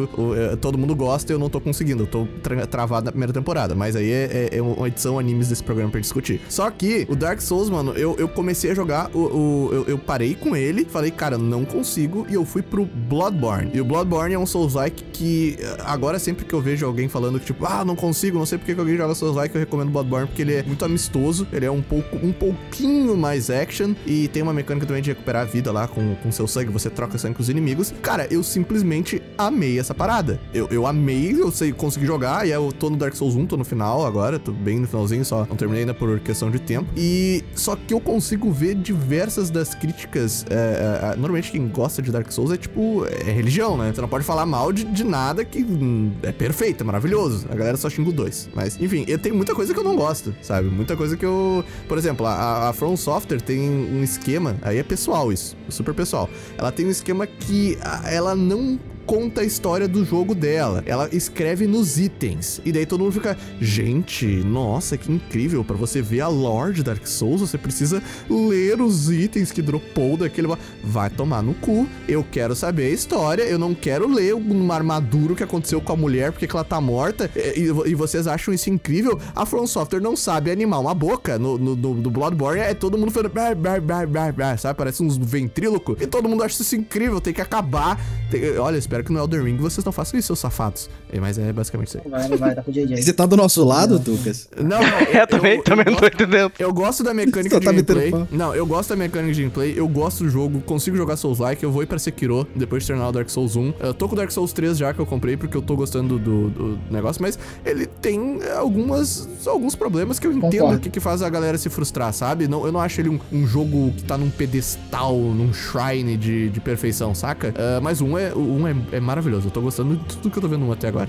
é, todo mundo gosta e eu não tô conseguindo. Eu tô tra- travado na primeira temporada. Mas aí é, é- é uma edição animes desse programa pra discutir. Só que o Dark Souls, mano, eu, eu comecei a jogar, o, o- eu, eu parei com ele, falei, cara, não consigo, e eu fui pro Bloodborne. E o Bloodborne é um Souls-like que eh, agora sempre que eu vejo alguém falando que, tipo, ah, não consigo, não sei porque que alguém joga Souls-like, eu recomendo Bloodborne, porque ele é muito amistoso, ele é um pouco, um pouquinho mais action, e tem uma mecânica também de recuperar a vida lá com, com seu sangue, você troca sangue com os inimigos. Cara, eu simplesmente amei essa parada. Eu, eu amei, eu sei, consegui jogar, e eu tô no Dark Souls 1, tô no final agora, tô bem no finalzinho, só não terminei ainda por questão de tempo. E só que eu consigo ver diversas das críticas. é, é, é, normalmente quem gosta de Dark Souls é tipo, é religião, né? Você não pode falar mal de, de nada que hum, é perfeito, é maravilhoso. A galera só xinga o 2. Mas, enfim, eu tenho muita coisa que eu não gosto, sabe? Muita coisa que eu. Por exemplo, a, a From Software tem um esquema, aí é pessoal isso, super pessoal. Ela tem um esquema que ela não conta a história do jogo dela. Ela escreve nos itens. E daí todo mundo fica, gente, nossa, que incrível. Pra você ver a lore de Dark Souls, você precisa ler os itens que dropou daquele. ba-". Vai tomar no cu. Eu quero saber a história. Eu não quero ler uma armadura que aconteceu com a mulher porque que ela tá morta. E, e vocês acham isso incrível? A From Software não sabe animar uma boca. No, no, no- do Bloodborne é todo mundo falando, "Bah, bah, bah, bah, bah", sabe? Parece uns ventríloco. E todo mundo acha isso incrível. Tem que acabar. Tem- olha, espero espero que no Elden Ring vocês não façam isso, seus safados. É, mas é basicamente isso aí. Vai, vai, tá com o JJ. Você tá do nosso lado, Tucas? Não, não. É, também, também não tô gosto- entendendo. Eu gosto da mecânica Só de tá gameplay. Não, eu gosto da mecânica de gameplay, eu gosto do jogo, consigo jogar Souls-like, eu vou ir pra Sekiro depois de terminar o Dark Souls 1. Eu tô com o Dark Souls 3 já que eu comprei porque eu tô gostando do, do negócio, mas ele tem algumas alguns problemas que eu entendo Concordo. que, que faz a galera se frustrar, sabe? Não, eu não acho ele um, um jogo que tá num pedestal, num shrine de, de perfeição, saca? Ah, mas um, é, um é, é maravilhoso, eu tô gostando de tudo que eu tô vendo até agora.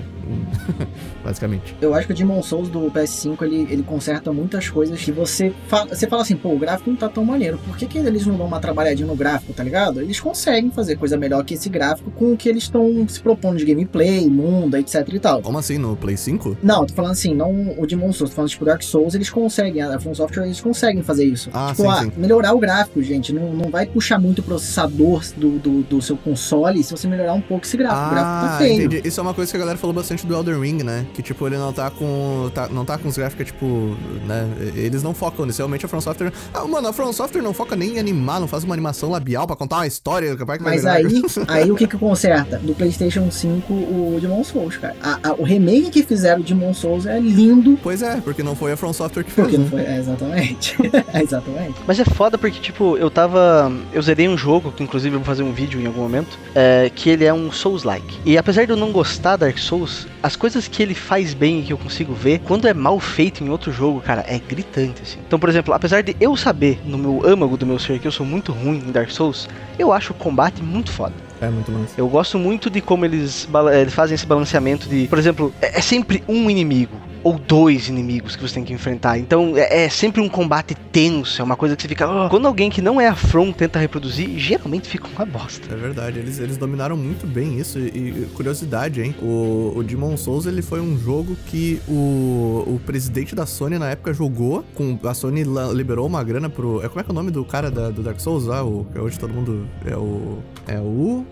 Basicamente. Eu acho que o Demon Souls do PS5 ele, ele conserta muitas coisas que você fala, você fala assim, pô, o gráfico não tá tão maneiro. Por que, que eles não dão uma trabalhadinha no gráfico, tá ligado? Eles conseguem fazer coisa melhor que esse gráfico com o que eles estão se propondo de gameplay, mundo, etc e tal. Como assim, no Play 5? Não, tô falando assim, não o Demon Souls, tô falando tipo Dark Souls, eles conseguem, a From Software eles conseguem fazer isso. Ah, tipo, sim, ah, sim. melhorar o gráfico, gente, não, não vai puxar muito o processador do, do, do seu console se você melhorar um pouco esse gráfico. o gráfico tá feio. Ah, entendi. Isso é uma coisa que a galera falou bastante do Elden Ring, né? Que, tipo, ele não tá com... tá- não tá com os gráficos, tipo, né? Eles não focam nisso. Realmente a From Software... Ah, mano, a From Software não foca nem em animar, não faz uma animação labial pra contar uma história. Capaz que vai Mas virar- aí, aí o que que conserta? Do PlayStation 5, o Demon Souls, cara. A- a- o remake que fizeram de Demon Souls é lindo. Pois é, porque não foi a From Software que fez, Porque não né? foi. É, exatamente. É, exatamente. Mas é foda porque, tipo, eu tava. Eu zerei um jogo, que inclusive eu vou fazer um vídeo em algum momento, é, que ele é um Souls-like. E apesar de eu não gostar Dark Souls, as coisas que ele faz bem e que eu consigo ver, quando é mal feito em outro jogo, cara, é gritante, assim. Então, por exemplo, apesar de eu saber no meu âmago do meu ser que eu sou muito ruim em Dark Souls, eu acho o combate muito foda. É, muito massa. Eu gosto muito de como eles, eles fazem esse balanceamento de, por exemplo, é, é sempre um inimigo ou dois inimigos que você tem que enfrentar. Então é, é sempre um combate tenso, é uma coisa que você fica. "Oh". Quando alguém que não é a From tenta reproduzir, geralmente fica uma bosta. É verdade, eles, eles dominaram muito bem isso. E, curiosidade, hein? O, o Demon Souls ele foi um jogo que o, o presidente da Sony na época jogou. Com, a Sony liberou uma grana pro. É, como é que é o nome do cara da- do Dark Souls? Ah, o, que hoje todo mundo. É o. É o.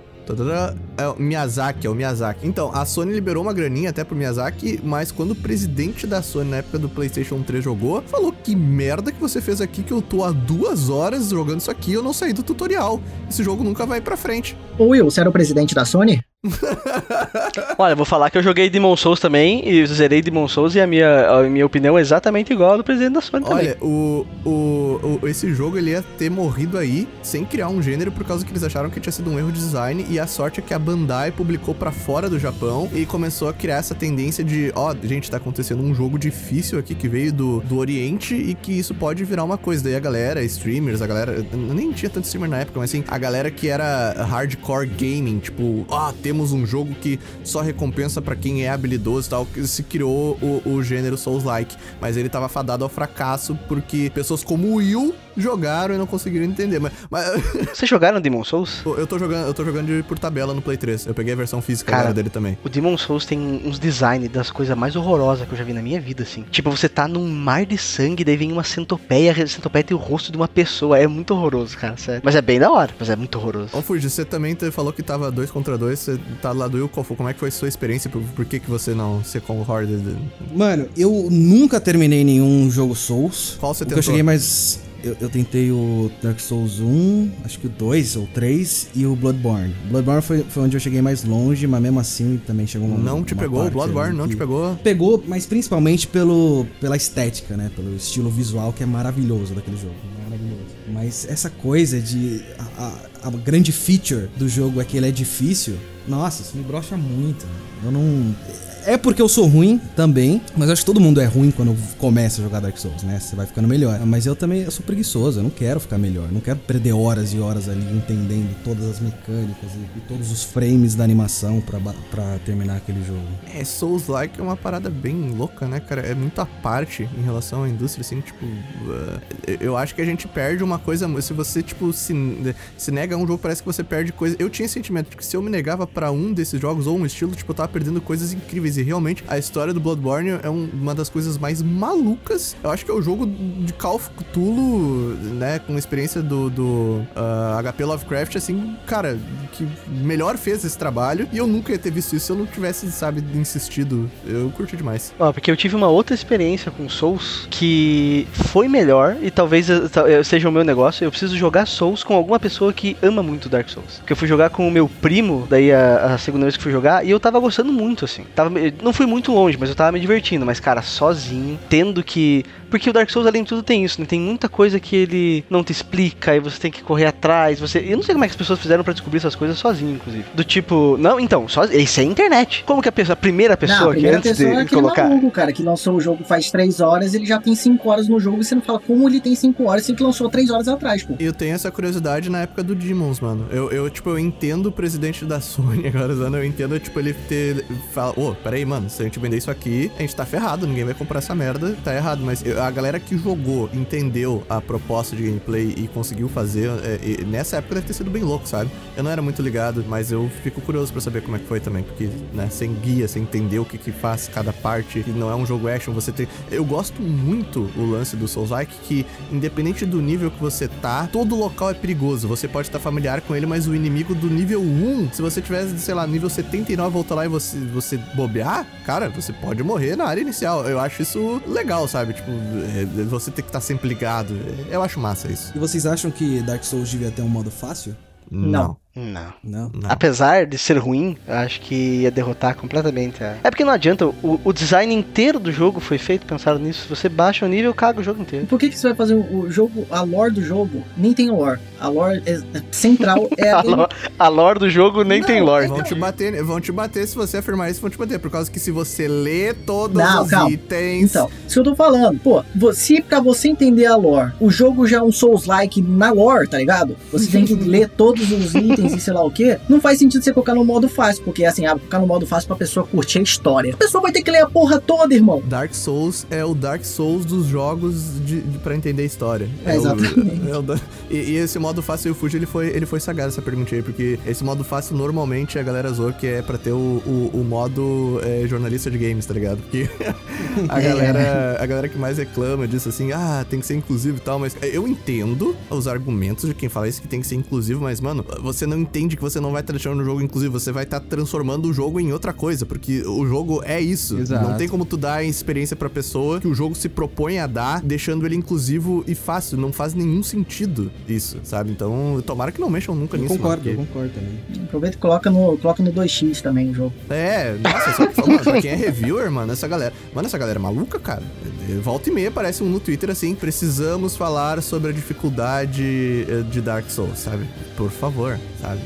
É o Miyazaki, é o Miyazaki. Então, a Sony liberou uma graninha até pro Miyazaki, mas quando o presidente da Sony na época do PlayStation 3 jogou, falou: Que merda que você fez aqui que eu tô há duas horas jogando isso aqui e eu não saí do tutorial. Esse jogo nunca vai pra frente. Ô Will, você era o presidente da Sony? Olha, vou falar que eu joguei Demon Souls também e zerei Demon Souls e a minha, a minha opinião é exatamente igual a do presidente da Sony também. Olha, o, o, o- esse jogo ele ia ter morrido aí sem criar um gênero por causa que eles acharam que tinha sido um erro de design e a sorte é que a Bandai publicou pra fora do Japão e começou a criar essa tendência de, ó, gente, tá acontecendo um jogo difícil aqui que veio do, do Oriente e que isso pode virar uma coisa. Daí a galera, streamers, a galera, nem tinha tanto streamer na época, mas assim, a galera que era hardcore gaming, tipo, ó, temos um jogo que só recompensa pra quem é habilidoso e tal, que se criou o, o gênero Souls-like. Mas ele tava fadado ao fracasso porque pessoas como o Will jogaram e não conseguiram entender. Mas, mas Vocês jogaram Demon Souls? eu tô jogando, eu tô jogando de, por tabela no Play 3. Eu peguei a versão física Cara, dele também. O Demon Souls tem uns designs das coisas mais horrorosas que eu já vi na minha vida, assim. Tipo, você tá num mar de sangue, daí vem uma centopeia, a centopeia tem o rosto de uma pessoa. É muito horroroso, cara, sério. Mas é bem da hora, mas é muito horroroso. Ô, Fuji, você também falou que tava dois contra dois, você tá do lado do foi- como é que foi a sua experiência? Por, por que, que você não se concorda? Mano, eu nunca terminei nenhum jogo Souls. Qual você tentou? eu cheguei mais. Eu, eu tentei o Dark Souls 1, acho que o 2 ou 3 e o Bloodborne. Bloodborne foi, foi onde eu cheguei mais longe, mas mesmo assim também chegou uma Não te uma pegou? O Bloodborne não te pegou? Pegou, mas principalmente pelo, pela estética, né? Pelo estilo visual que é maravilhoso daquele jogo. Maravilhoso. Mas essa coisa de. A, a- a grande feature do jogo é que ele é difícil. Nossa, isso me brocha muito. Eu não. É porque eu sou ruim também, mas acho que todo mundo é ruim quando começa a jogar Dark Souls, né? Você vai ficando melhor. Mas eu também eu sou preguiçoso, eu não quero ficar melhor. Não quero perder horas e horas ali entendendo todas as mecânicas e, e todos os frames da animação pra terminar aquele jogo. É, Souls-like é uma parada bem louca, né, cara? É muito à parte em relação à indústria, assim, tipo... uh, eu acho que a gente perde uma coisa... Se você, tipo, se, se nega a um jogo, parece que você perde coisa... Eu tinha esse sentimento de que se eu me negava pra um desses jogos ou um estilo, tipo, eu tava perdendo coisas incríveis. E realmente a história do Bloodborne é um, uma das coisas mais malucas. Eu acho que é o jogo de Call of Cthulhu, né, com experiência do, do uh, ah, HP Lovecraft, assim, cara, que melhor fez esse trabalho. E eu nunca ia ter visto isso se eu não tivesse, sabe, insistido. Eu curti demais. Ó, porque eu tive uma outra experiência com Souls que foi melhor e talvez seja o meu negócio. Eu preciso jogar Souls com alguma pessoa que ama muito Dark Souls. Porque eu fui jogar com o meu primo, daí a, a segunda vez que fui jogar, e eu tava gostando muito, assim. Tava, não fui muito longe, mas eu tava me divertindo. Mas, cara, sozinho, tendo que porque o Dark Souls, além de tudo, tem isso, né? Tem muita coisa que ele não te explica e você tem que correr atrás. Você... Eu não sei como é que as pessoas fizeram para descobrir essas coisas sozinho, inclusive. Do tipo, não, então, só... isso é internet. Como que a pessoa, a primeira pessoa não, a primeira que antes pessoa de é colocar. Maluco, cara, que lançou o jogo faz 3 horas, ele já tem 5 horas no jogo e você não fala como ele tem 5 horas, se que lançou 3 horas atrás, pô. Eu tenho essa curiosidade na época do Demons, mano. Eu, eu tipo, eu entendo o presidente da Sony agora usando, eu entendo, tipo, ele ter. Fala, ô, oh, peraí, mano, se a gente vender isso aqui, a gente tá ferrado, ninguém vai comprar essa merda, tá errado. Mas a galera que jogou entendeu a proposta de gameplay e conseguiu fazer, é, nessa época deve ter sido bem louco, sabe? Eu não era muito ligado, mas eu fico curioso para saber como é que foi também, porque, né, sem guia, sem entender o que que faz cada parte, que não é um jogo action, você tem... Eu gosto muito o lance do Souls-like, que independente do nível que você tá, todo local é perigoso. Você pode estar familiar com ele, mas o inimigo do nível 1, se você tivesse, sei lá, nível 79, voltar lá e você, você bobear, cara, você pode morrer na área inicial. Eu acho isso legal, sabe? Tipo, é, você ter que estar tá sempre ligado. Eu acho massa isso. E vocês acham que Dark Souls devia ter um modo fácil? Não. Não. Não. não. Apesar de ser ruim, acho que ia derrotar completamente. A... É porque não adianta, o, o, design inteiro do jogo foi feito pensando nisso. Se você baixa o nível, caga o jogo inteiro. Por que, que você vai fazer o jogo, a lore do jogo? Nem tem lore. A lore é, é central é a, lore, a lore do jogo nem não, tem lore. Vão te bater, vão te bater se você afirmar isso, vão te bater. Por causa que se você lê todos não, os calma. itens. Então, isso que eu tô falando, pô, se pra você entender a lore, o jogo já é um Souls-like na lore, tá ligado? Você tem que ler todos os itens sei lá o que, não faz sentido você colocar no modo fácil, porque assim, ah, colocar no modo fácil pra pessoa curtir a história. A pessoa vai ter que ler a porra toda, irmão. Dark Souls é o Dark Souls dos jogos de, de para entender a história. É, é exatamente. O, é o, e, e, esse modo fácil e o Fuji, ele foi, ele foi sagaz essa pergunta aí, porque esse modo fácil normalmente a galera zoa que é pra ter o, o, o modo é, jornalista de games, tá ligado? Porque a, é. galera, a galera que mais reclama disso assim, ah, tem que ser inclusivo e tal, mas eu entendo os argumentos de quem fala isso que tem que ser inclusivo, mas mano, você não entende que você não vai estar deixando o jogo inclusivo, você vai estar transformando o jogo em outra coisa, porque o jogo é isso. Exato. Não tem como tu dar a experiência pra pessoa que o jogo se propõe a dar, deixando ele inclusivo e fácil. Não faz nenhum sentido isso, sabe? Então, tomara que não mexam nunca eu nisso. Concordo, porque... eu concordo também. Aproveita e coloca no, coloca no 2x também o jogo. É, nossa, só mano, pra quem é reviewer, mano, essa galera. Mano, essa galera é maluca, cara. Volta e meia aparece um no Twitter assim: precisamos falar sobre a dificuldade eh, de Dark Souls, sabe? Por favor, sabe?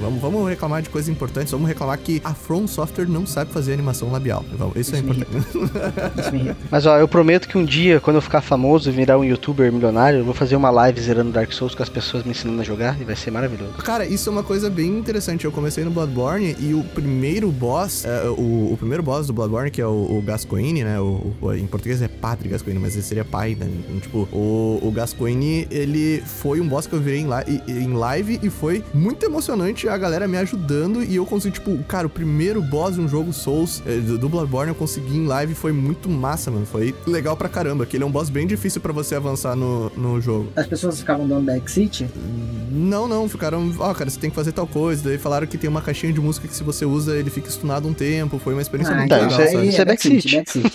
Vamos, vamos reclamar de coisas importantes, vamos reclamar que a From Software não sabe fazer animação labial. Isso, Isso é importante. Mas ó, eu prometo que um dia, quando eu ficar famoso e virar um youtuber milionário, eu vou fazer uma live zerando Dark Souls com as pessoas me ensinando a jogar e vai ser maravilhoso. Cara, isso é uma coisa bem interessante. Eu comecei no Bloodborne e o primeiro boss, é, o, o, primeiro boss do Bloodborne, que é o, o Gascoigne, né? O, o, em português é Padre Gascoigne, mas ele seria pai, né? Tipo, o, o Gascoigne, ele foi um boss que eu virei em, em live e foi muito emocionante a galera me ajudando e eu consegui, tipo, cara, o primeiro boss de um jogo Souls é, do Bloodborne eu consegui em live foi muito massa, mano. Foi legal pra caramba, que ele é um boss bem difícil para você avançar no, no jogo. As pessoas ficavam dando backseat? Não, não, ficaram, ó, oh, cara, você tem que fazer tal coisa. Daí falaram que tem uma caixinha de música que se você usa, ele fica stunado um tempo. Foi uma experiência ah, muito tá, legal. Isso é, isso é backseat. backseat.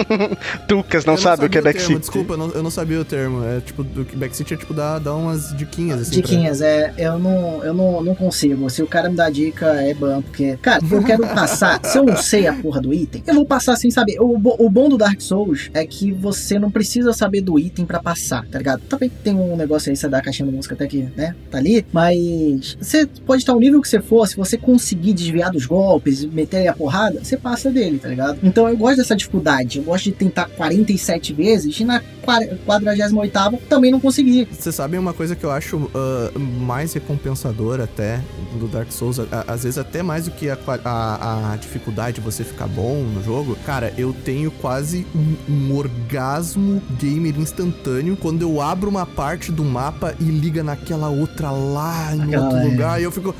Tucas não, não sabe o que é backseat. Desculpa, eu não, eu não, sabia o termo. É tipo, backseat é tipo dar, dar umas diquinhas assim. Diquinhas, pra... é, eu não, eu não, não consigo. Se o cara me dá dica, é bom, porque, cara, eu quero passar. se eu não sei a porra do item, eu vou passar sem saber. O, o bom do Dark Souls é que você não precisa saber do item para passar, tá ligado? Também tem um negócio aí, você dá a caixinha de música até que, né, tá ali, mas você pode estar o nível que você for, se você conseguir desviar dos golpes, meter a porrada, você passa dele, tá ligado? Então eu gosto dessa dificuldade, eu gosto de tentar 47 vezes e na 48 também não consegui. Você sabe uma coisa que eu acho uh, mais recompensadora até do Dark Souls, às vezes até mais do que a, a, a, dificuldade de você ficar bom no jogo, cara, eu tenho quase um, um, orgasmo gamer instantâneo quando eu abro uma parte do mapa e liga naquela outra lá em Aquela outro é. lugar e eu fico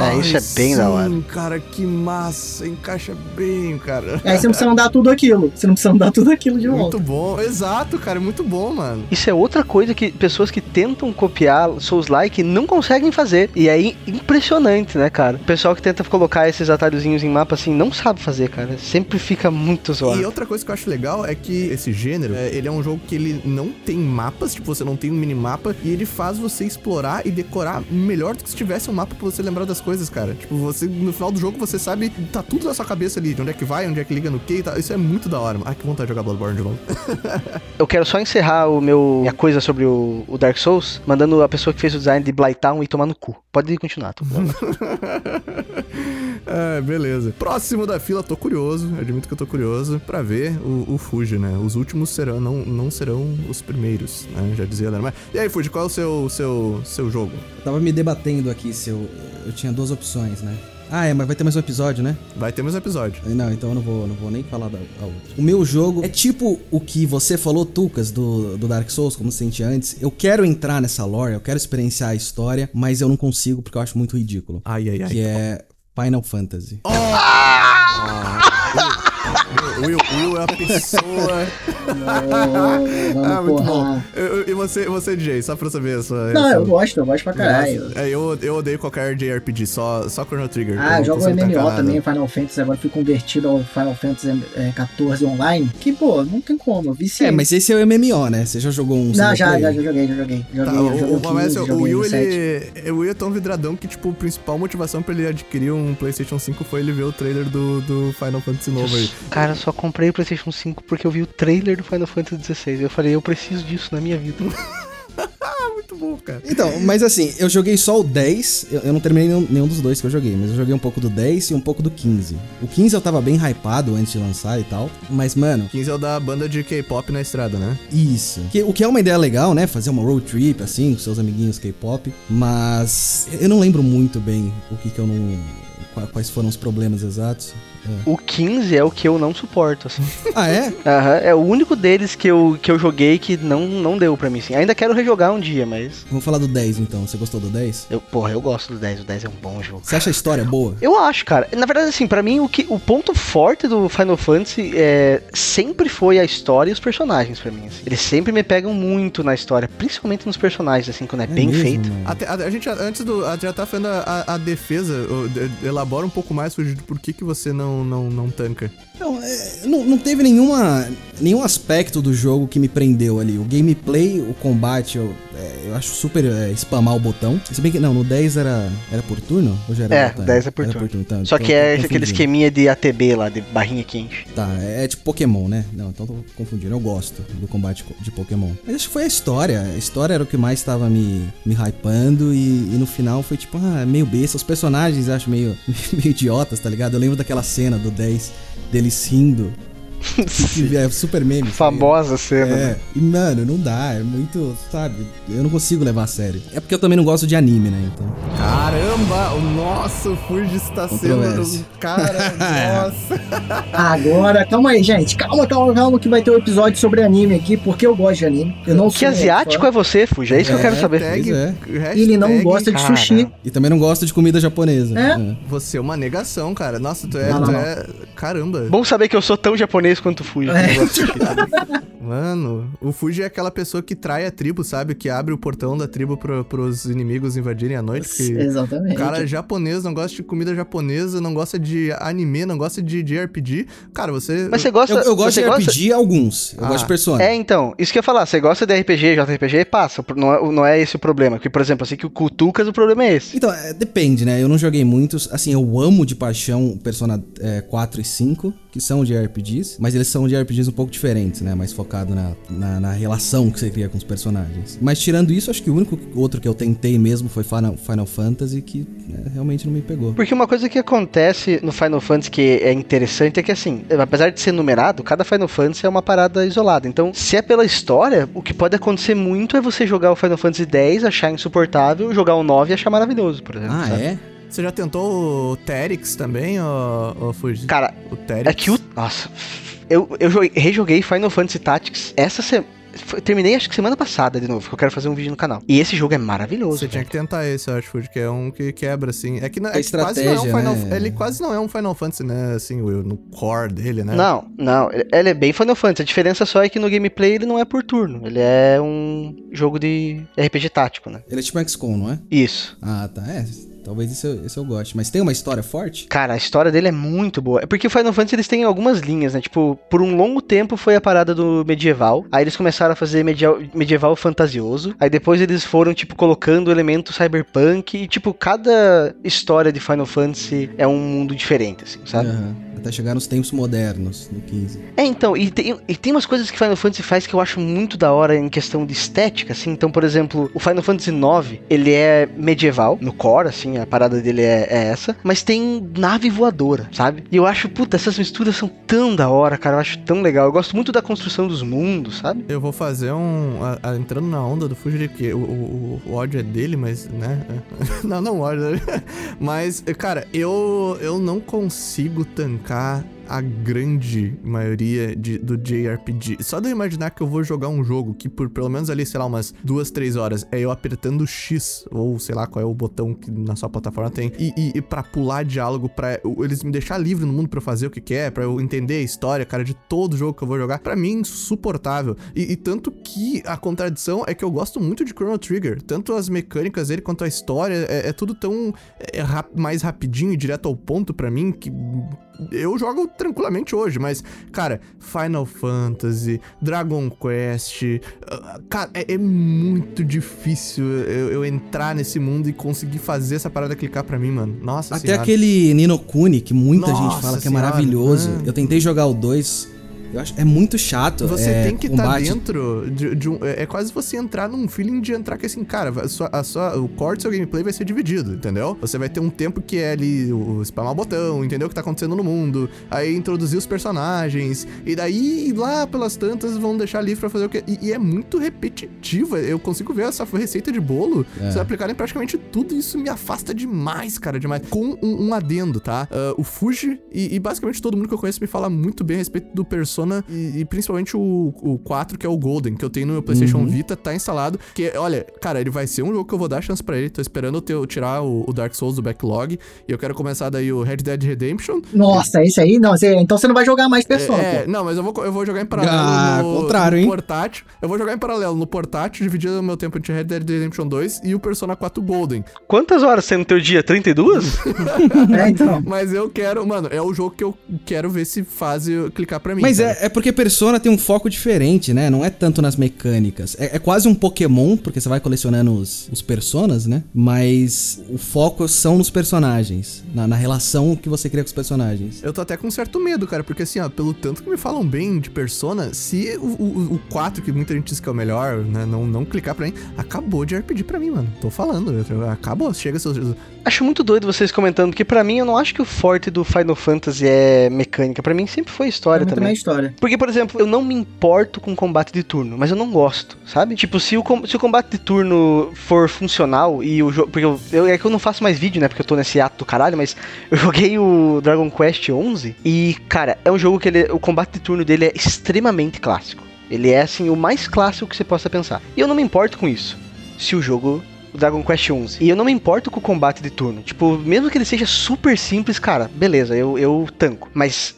É, isso é bem da hora. Sim, cara, que massa. Encaixa bem, cara. Aí você não precisa andar tudo aquilo. Você não precisa andar tudo aquilo de volta. Muito bom. Exato, cara. Muito bom, mano. Isso é outra coisa que pessoas que tentam copiar Souls-like não conseguem fazer. E é impressionante, né, cara? O pessoal que tenta colocar esses atalhozinhos em mapa assim não sabe fazer, cara. Sempre fica muito zoado. E outra coisa que eu acho legal é que esse gênero, é, ele é um jogo que ele não tem mapas, tipo, você não tem um minimapa, e ele faz você explorar e decorar melhor do que se tivesse um mapa pra você lembrar das coisas, cara. Tipo, você, no final do jogo, você sabe, tá tudo na sua cabeça ali, de onde é que vai, onde é que liga no que e tal. Isso é muito da hora, mano. Ai, que vontade de jogar Bloodborne de novo. eu quero só encerrar o meu, minha coisa sobre o, o, Dark Souls, mandando a pessoa que fez o design de Blighttown e tomar no cu. Pode continuar, tô É, beleza. Próximo da fila, tô curioso, admito que eu tô curioso pra ver o, o Fuji, né? Os últimos serão, não, não serão os primeiros, né? Já dizia. Mas, e aí, Fuji, qual é o seu, seu, seu jogo? Eu tava me debatendo aqui se eu, eu tinha duas opções, né? Ah, é, mas vai ter mais um episódio, né? Vai ter mais um episódio. Não, então eu não vou, não vou nem falar da, da outra. O meu jogo é tipo o que você falou, Tucas, do, do Dark Souls, como você sentia antes. Eu quero entrar nessa lore, eu quero experienciar a história, mas eu não consigo porque eu acho muito ridículo. Ai, ai, ai. Que é Final Fantasy. Oh! oh. Will, Will é a pessoa. Não, ah, muito bom. E você, você, DJ, só pra saber a sua. Não, eu gosto, eu gosto pra caralho. É, eu, eu odeio qualquer JRPG, só, só Chrono Trigger. Ah, eu jogo MMO também, Final Fantasy, agora fui convertido ao Final Fantasy é, 14 online. Que, pô, não tem como, eu É, mas esse é o MMO, né? Você já jogou um Não, já, já, já joguei, já joguei. joguei, tá, joguei o, 15, o, o Will, ele, o Will é tão vidradão que, tipo, a principal motivação pra ele adquirir um PlayStation 5 foi ele ver o trailer do, do Final Fantasy novo aí. Cara, só comprei o PlayStation 5 porque eu vi o trailer do Final Fantasy XVI. Eu falei, eu preciso disso na minha vida. Muito bom, cara. Então, mas assim, eu joguei só o 10. Eu, eu não terminei nenhum, nenhum, dos dois que eu joguei, mas eu joguei um pouco do 10 e um pouco do 15. O 15 eu tava bem hypado antes de lançar e tal. Mas, mano. 15 é o da banda de K-pop na estrada, né? Isso. Que, o que é uma ideia legal, né? Fazer uma road trip, assim, com seus amiguinhos K-pop. Mas eu não lembro muito bem o que, que eu não. Quais foram os problemas exatos. O 15 é o que eu não suporto, assim. Ah, é? Aham, é o único deles que eu, que eu joguei que não, não deu pra mim, assim. Ainda quero rejogar um dia, mas... Vamos falar do 10, então. Você gostou do 10? Eu, porra, eu gosto do 10. O 10 é um bom jogo. Você acha a história boa? Eu acho, cara. Na verdade, assim, pra mim, o, que, o ponto forte do Final Fantasy é, sempre foi a história e os personagens, pra mim. Assim. Eles sempre me pegam muito na história, principalmente nos personagens, assim, quando é, é bem mesmo, feito. Até, a, a, gente, antes do... A, já tá fazendo a, a, defesa, elabora um pouco mais, por que que você não, não, não tanca não, é, não, não, teve nenhuma, nenhum aspecto do jogo que me prendeu ali. O gameplay, o combate, eu, é, eu acho super é, spamar o botão. Se bem que, não, no 10 era, era por turno? Ou já era é, botão? 10 é por turno. Por turno então, Só que é aquele esqueminha de ATB lá, de barrinha quente. Tá, é, é tipo Pokémon, né? Não, então tô confundindo. Eu gosto do combate de Pokémon. Mas acho que foi a história. A história era o que mais tava me, me hypando e, e no final foi tipo, ah, meio besta. Os personagens acho meio, meio idiotas, tá ligado? Eu lembro daquela cena do 10 deles rindo é super meme. Famosa cena. É. Né? E, mano, não dá. É muito, sabe? Eu não consigo levar a sério. É porque eu também não gosto de anime, né? Então. Caramba! O nosso Fuji está sendo. Cara, nossa. Agora, calma aí, gente. Calma, calma, calma, que vai ter um episódio sobre anime aqui, porque eu gosto de anime. Eu não que asiático é você, Fuji? É isso é, que eu quero é, saber. Tag, é. Ele não gosta de sushi. E também não gosta de comida japonesa. É? é. Você é uma negação, cara. Nossa, tu é. Não, tu não, é... Caramba. Bom saber que eu sou tão japonês japonês quanto o Fuji. É. Mano, o Fuji é aquela pessoa que trai a tribo, sabe? Que abre o portão da tribo pro, pros inimigos invadirem à noite. Exatamente. O cara é japonês, não gosta de comida japonesa, não gosta de anime, não gosta de, de RPG. Cara, você. Mas você gosta. Eu, eu gosto de gosta... RPG alguns. Eu ah. gosto de Persona. É, então. Isso que eu ia falar. Você gosta de RPG, JRPG, passa. Não é, não é esse o problema. Porque, por exemplo, assim que o Cutucas, o problema é esse. Então, é, depende, né? Eu não joguei muitos. Assim, eu amo de paixão Persona é, 4 e 5, que são de RPGs. Mas eles são de RPGs um pouco diferentes, né? Mais focado na, na, na, relação que você cria com os personagens. Mas tirando isso, acho que o único outro que eu tentei mesmo foi Final, Final Fantasy, que né, realmente não me pegou. Porque uma coisa que acontece no Final Fantasy que é interessante é que, assim, apesar de ser numerado, cada Final Fantasy é uma parada isolada. Então, se é pela história, o que pode acontecer muito é você jogar o Final Fantasy X, achar insuportável, jogar o 9 e achar maravilhoso, por exemplo. Ah, sabe? é? Você já tentou o Terix também, ou, ou Fuji? Cara, o Terix. é que o. Nossa. Eu, eu joguei, rejoguei Final Fantasy Tactics essa semana foi- terminei acho que semana passada de novo, que eu quero fazer um vídeo no canal. E esse jogo é maravilhoso. Você tinha que tentar esse, eu acho, Food, que é um que quebra, assim. É que, não, é É que quase não é um Final né? Ele quase não é um Final Fantasy, né? Assim, Will, no core dele, né? Não, não, ele- ele é bem Final Fantasy. A diferença só é que no gameplay ele não é por turno. Ele é um jogo de RPG tático, né? Ele é tipo XCOM, não é? Isso. Ah, tá. É, talvez esse eu, goste. Mas tem uma história forte? Cara, a história dele é muito boa. É porque o Final Fantasy eles têm algumas linhas, né? Tipo, por um longo tempo foi a parada do medieval. Aí eles começaram a fazer media- medieval fantasioso. Aí depois eles foram, tipo, colocando elementos cyberpunk. E, tipo, cada história de Final Fantasy é um mundo diferente, assim, sabe? Aham. Até chegar nos tempos modernos, no 15. É, então, e tem, e tem umas coisas que Final Fantasy faz que eu acho muito da hora em questão de estética, assim. Então, por exemplo, o Final Fantasy IX, ele é medieval, no core, assim, a parada dele é, é essa. Mas tem nave voadora, sabe? E eu acho, puta, essas misturas são tão da hora, cara. Eu acho tão legal. Eu gosto muito da construção dos mundos, sabe? Eu vou fazer um. a- a- entrando na onda do Fujiri, porque o, o, o ódio é dele, mas, né? não, não ódio. né? Mas, cara, eu, eu não consigo tancar a grande maioria de, do JRPG. Só de eu imaginar que eu vou jogar um jogo que por pelo menos ali, sei lá, umas duas, três horas é eu apertando X, ou sei lá qual é o botão que na sua plataforma tem, e, e, e pra pular diálogo, pra eles me deixar livre no mundo pra eu fazer o que quer, pra eu entender a história, cara, de todo jogo que eu vou jogar, pra mim é insuportável. E, e tanto que a contradição é que eu gosto muito de Chrono Trigger, tanto as mecânicas dele quanto a história, é, é tudo tão é, rap- mais rapidinho e direto ao ponto pra mim que eu jogo tranquilamente hoje, mas, cara, Final Fantasy, Dragon Quest, ah, cara, é, é muito difícil eu, eu entrar nesse mundo e conseguir fazer essa parada clicar pra mim, mano. Nossa Até senhora. aquele Nino Kuni, que muita Nossa gente fala que é senhora, maravilhoso. mano. Eu tentei jogar o 2. Eu acho é muito chato. Você é, tem que estar combate. dentro de, de um. É é quase você entrar num feeling de entrar que assim, cara, a sua, a sua- o core do seu gameplay vai ser dividido, entendeu? Você vai ter um tempo que é ali o spamar o botão, entender o que tá acontecendo no mundo, aí introduzir os personagens, e daí lá pelas tantas vão deixar livre pra fazer o que. E, e é muito repetitiva. Eu consigo ver essa receita de bolo. É. Você aplicar em praticamente tudo, isso me afasta demais, cara, demais. Com um, um adendo, tá? Ah, o Fuji e, e basicamente todo mundo que eu conheço me fala muito bem a respeito do Persona e, e principalmente o, o 4, que é o Golden, que eu tenho no meu PlayStation Uhum. Vita, tá instalado. Que, olha, cara, ele vai ser um jogo que eu vou dar chance pra ele. Tô esperando eu, ter- eu tirar o, o Dark Souls do backlog. E eu quero começar daí o Red Dead Redemption. Nossa, esse aí, não, você- então você não vai jogar mais Persona, É, pô. não, mas eu vou, eu vou jogar em paralelo Ah, no, contrário, no hein? portátil. Eu vou jogar em paralelo no portátil, dividindo o meu tempo entre Red Dead Redemption 2 e o Persona 4 Golden. Quantas horas tem no teu dia? 32? É, então. Mas eu quero, mano, é o jogo que eu quero ver se faz clicar pra mim. Mas cara. é, é porque Persona tem um foco diferente, né? Não é tanto nas mecânicas. É, é quase um Pokémon, porque você vai colecionando os, os personas, né? Mas o foco são nos personagens, na, na relação que você cria com os personagens. Eu tô até com certo medo, cara, porque assim, ó, pelo tanto que me falam bem de Persona, se o, o, o 4, que muita gente diz que é o melhor, né, não, não clicar pra mim, acabou de RPG pra mim, mano. Tô falando, acabou, chega seus... Acho muito doido vocês comentando, porque pra mim eu não acho que o forte do Final Fantasy é mecânica. Pra mim sempre foi história É muito também. mais história. Porque, por exemplo, eu não me importo com combate de turno, mas eu não gosto, sabe? Tipo, se o, se o combate de turno for funcional e o jogo. Porque eu, eu- é que eu não faço mais vídeo, né? Porque eu tô nesse ato do caralho, mas eu joguei o Dragon Quest 11 e, cara, é um jogo que ele, o combate de turno dele é extremamente clássico. Ele é, assim, o mais clássico que você possa pensar. E eu não me importo com isso. Se o jogo. Dragon Quest 11. E eu não me importo com o combate de turno. Tipo, mesmo que ele seja super simples, cara, beleza, eu, eu tanco. Mas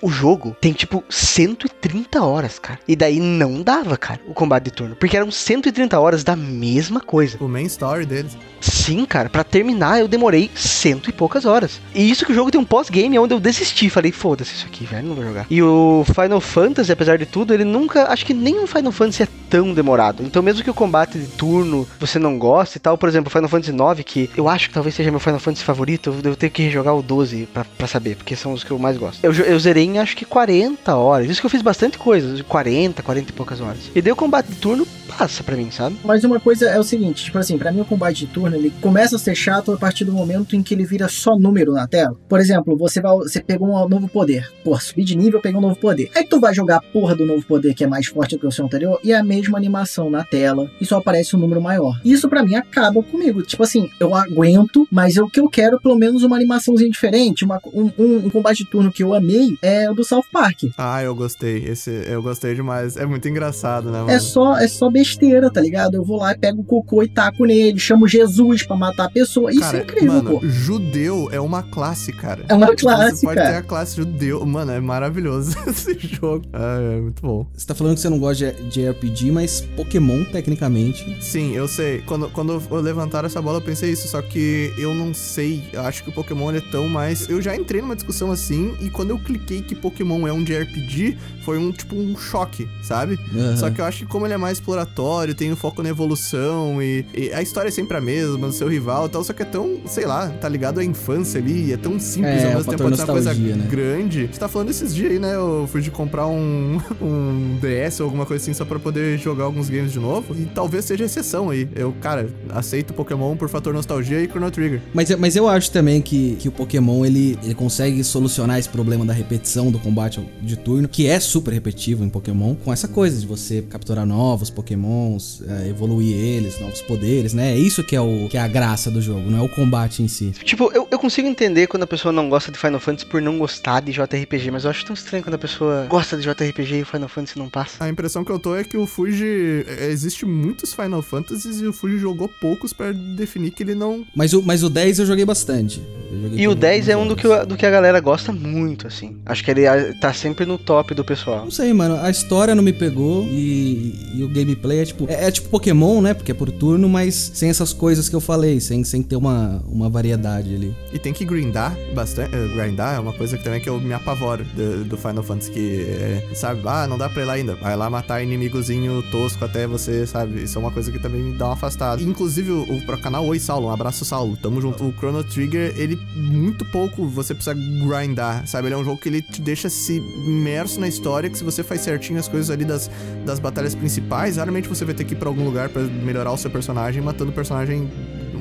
o jogo tem tipo 130 horas, cara. E daí não dava, cara, o combate de turno. Porque eram 130 horas da mesma coisa. O main story deles. Sim, cara, pra terminar eu demorei cento e poucas horas. E isso que o jogo tem um pós-game onde eu desisti. Falei, foda-se isso aqui, velho, não vou jogar. E o Final Fantasy, apesar de tudo, ele nunca. Acho que nenhum Final Fantasy é tão demorado. Então, mesmo que o combate de turno você não goste e tal, por exemplo, o Final Fantasy IX, que eu acho que talvez seja meu Final Fantasy favorito, eu devo ter que rejogar o 12 pra, pra saber, porque são os que eu mais gosto. Eu, eu zerei em acho que 40 horas. Isso que eu fiz bastante coisa, 40, 40 e poucas horas. E o combate de turno passa pra mim, sabe? Mas uma coisa é o seguinte, tipo assim, pra mim o combate de turno, ele começa a ser chato a partir do momento em que ele vira só número na tela. Por exemplo, você vai, você pegou um novo poder. Pô, subi de nível, peguei um novo poder. Aí tu vai jogar a porra do novo poder que é mais forte do que o seu anterior e é a mesma animação na tela e só aparece um número maior. Isso pra mim acaba comigo. Tipo assim, eu aguento, mas eu, o que eu quero é pelo menos uma animaçãozinha diferente, uma- um, um- um combate de turno que eu amei, é o do South Park. Ah, eu gostei. Esse eu gostei demais. É muito engraçado, né, mano? É só, é só besteira, tá ligado? Eu vou lá e pego o cocô e taco nele, chamo Jesus pra matar a pessoa. Isso cara, é incrível, mano, pô. judeu é uma classe, cara. É uma Tipo, classe, Você pode cara. ter a classe judeu. Mano, é maravilhoso esse jogo. Ah, é muito bom. Você tá falando que você não gosta de, de RPG, mas Pokémon, tecnicamente. Sim, eu sei. Quando, quando eu levantaram essa bola, eu pensei isso. Só que eu não sei. Eu acho que o Pokémon é tão mais. Eu já entrei numa discussão assim. E quando eu cliquei que Pokémon é um JRPG, foi um tipo um choque, sabe? Aham. Só que eu acho que como ele é mais exploratório, tem o foco na evolução e, e a história é sempre a mesma, do seu rival e tal, só que é tão, sei lá, tá ligado à infância ali, é tão simples É, ao mesmo tempo, pode ser uma coisa né? grande. Você tá falando esses dias aí, né? Eu fui de comprar um, um DS ou alguma coisa assim só pra poder jogar alguns games de novo. E talvez seja exceção aí. Eu, cara, aceito Pokémon por fator nostalgia e Chrono Trigger. Mas, eu- mas eu acho também que, que o Pokémon ele, ele consegue solucionar esse problema da repetição do combate de turno, que é super repetitivo em Pokémon, com essa coisa de você capturar novos Pokémons, é, evoluir eles, novos poderes, né? É isso que é, o, que é a graça do jogo, não é o combate em si. Tipo, eu, eu consigo entender quando a pessoa não gosta de Final Fantasy por não gostar de JRPG, mas eu acho tão estranho quando a pessoa gosta de JRPG e o Final Fantasy não passa. A impressão que eu tô é que o Fuji. é, Existe muitos Final Fantasies e o Fuji jogou poucos pra definir que ele não. Mas o, mas o 10 eu joguei bastante. Eu joguei E o por 10 é um do que, do que a galera gosta muito, assim. Acho que ele tá sempre no top do pessoal. Não sei, mano. A história não me pegou e, e o gameplay é tipo. É, é tipo Pokémon, né? Porque é por turno, mas sem essas coisas que eu falei, sem, sem ter uma, uma variedade ali. E tem que grindar bastante. eh, grindar é uma coisa que também que eu me apavoro do, do Final Fantasy, que é, sabe, ah, não dá pra ir lá ainda. Vai lá matar inimigozinho tosco até você, sabe? Isso é uma coisa que também me dá uma afastada. Inclusive, o, o pro canal Oi, Saulo, um abraço, Saulo. Tamo junto. O Chrono Trigger, ele muito pouco você precisa grindar, sabe? Ele é um jogo que ele te deixa se imerso na história, que se você faz certinho as coisas ali das, das batalhas principais, raramente você vai ter que ir pra algum lugar pra melhorar o seu personagem, matando o personagem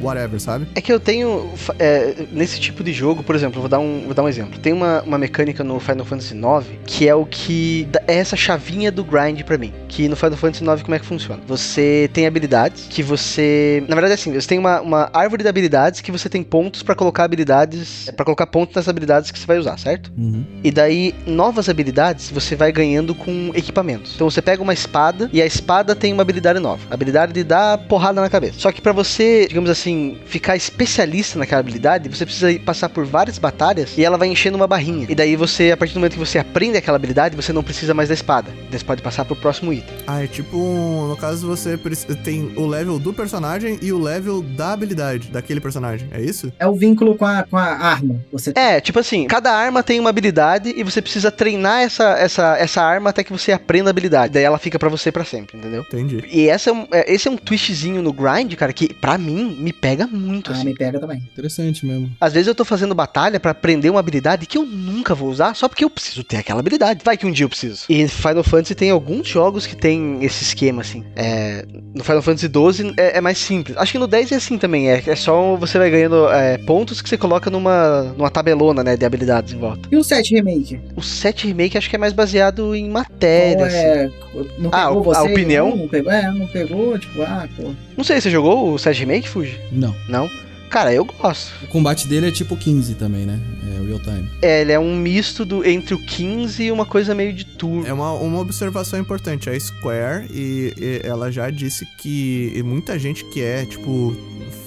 whatever, sabe? É que eu tenho. é, nesse tipo de jogo, por exemplo, vou dar um, vou dar um exemplo. Tem uma, uma mecânica no Final Fantasy IX que é o que. É essa chavinha do grind pra mim. Que no Final Fantasy IX como é que funciona? Você tem habilidades que você. Na verdade, é assim, você tem uma, uma árvore de habilidades que você tem pontos pra colocar habilidades. para colocar pontos nas habilidades que você vai usar, certo? Uhum. E daí, novas habilidades você vai ganhando com equipamentos. Então você pega uma espada e a espada tem uma habilidade nova. A habilidade de dar porrada na cabeça. Só que pra você, digamos assim, ficar especialista naquela habilidade, você precisa ir passar por várias batalhas e ela vai enchendo uma barrinha. E daí você, a partir do momento que você aprende aquela habilidade, você não precisa mais da espada. Daí Você pode passar pro próximo item. Ah, é tipo, no caso você tem o level do personagem e o level da habilidade daquele personagem, é isso? É o vínculo com a, com a arma. Você É, tipo assim, cada arma tem uma habilidade e você precisa treinar essa, essa, essa arma até que você aprenda a habilidade. Daí ela fica pra você pra sempre, entendeu? Entendi. E essa é um, é- esse é um twistzinho no grind, cara, que pra mim me pega muito, ah, assim. me pega também. Interessante mesmo. Às vezes eu tô fazendo batalha pra aprender uma habilidade que eu nunca vou usar, só porque eu preciso ter aquela habilidade. Vai que um dia eu preciso. E Final Fantasy tem alguns jogos que tem esse esquema, assim. É, no Final Fantasy XII é, é mais simples. Acho que no 10 é assim também, é, é só você vai ganhando é, pontos que você coloca numa, numa tabelona, né, de habilidades em volta. E o 7 Remake? O 7 Remake acho que é mais baseado em matéria, assim. é, não Ah, pegou a você? opinião? Não, não pegou, é, não pegou, tipo, ah, pô. Não sei, você jogou o 7 Remake, Fuji? Não. Não? Cara, eu gosto. O combate dele é tipo 15 também, né? É real time. É, ele é um misto do, entre o 15 e uma coisa meio de turno. É uma, uma observação importante. A Square, e, e ela já disse que muita gente que é, tipo,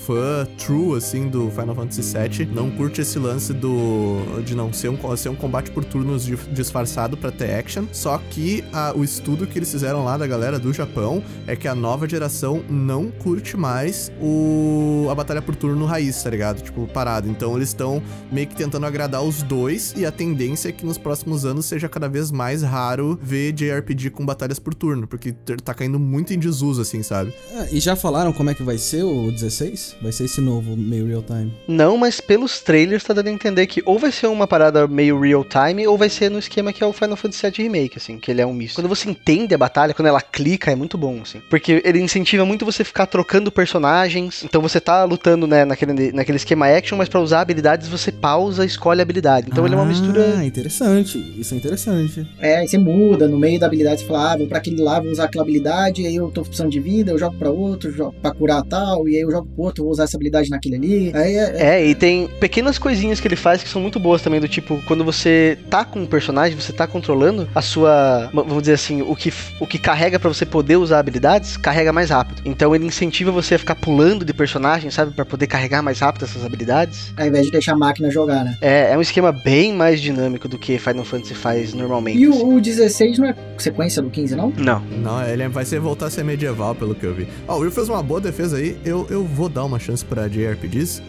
fã true, assim, do Final Fantasy VII, não curte esse lance do de não ser um, ser um combate por turnos di- disfarçado pra ter action. Só que a- o estudo que eles fizeram lá da galera do Japão é que a nova geração não curte mais o a batalha por turno raiz, tá ligado? Tipo, parado. Então eles estão meio que tentando agradar os dois e a tendência é que nos próximos anos seja cada vez mais raro ver JRPG com batalhas por turno, porque tá caindo muito em desuso, assim, sabe? Ah, e já falaram como é que vai ser o 16? Vai ser esse novo meio real time. Não, mas pelos trailers tá dando a entender que ou vai ser uma parada meio real time, ou vai ser no esquema que é o Final Fantasy VII Remake, assim, que ele é um misto. Quando você entende a batalha, quando ela clica, é muito bom, assim. Porque ele incentiva muito você ficar trocando personagens. Então você tá lutando, né, naquele, naquele esquema action, mas pra usar habilidades você pausa e escolhe a habilidade. Então ele é uma mistura. Ah, interessante. Isso é interessante. É, aí você muda no meio da habilidade, você fala, ah, vou pra aquele lá, vou usar aquela habilidade, aí eu tô precisando de vida, eu jogo pra outro, jogo pra curar tal, e aí eu jogo pro outro, vou usar essa habilidade naquele ali. Aí é, é... é, e tem pequenas coisinhas que ele faz que são muito boas também, do tipo, quando você tá com um personagem, você tá controlando a sua. Vamos dizer assim, o que, o que carrega para você poder usar habilidades, carrega mais rápido. Então ele incentiva você a ficar pulando de personagem, sabe? para poder carregar mais rápido essas habilidades. Ao invés de deixar a máquina jogar, né? É, é um esquema bem mais dinâmico do que Final Fantasy faz normalmente. E o, o 16 não é sequência do 15, não? Não. Não, ele vai ser voltar a ser medieval, pelo que eu vi. Ó, oh, o Will fez uma boa defesa aí. Eu, eu vou dar uma chance pra JRPGs,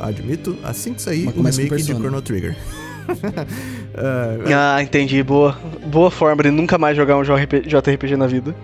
admito, assim que sair o remake de Chrono Trigger. uh, ah, entendi. Boa, boa forma de nunca mais jogar um JRPG na vida.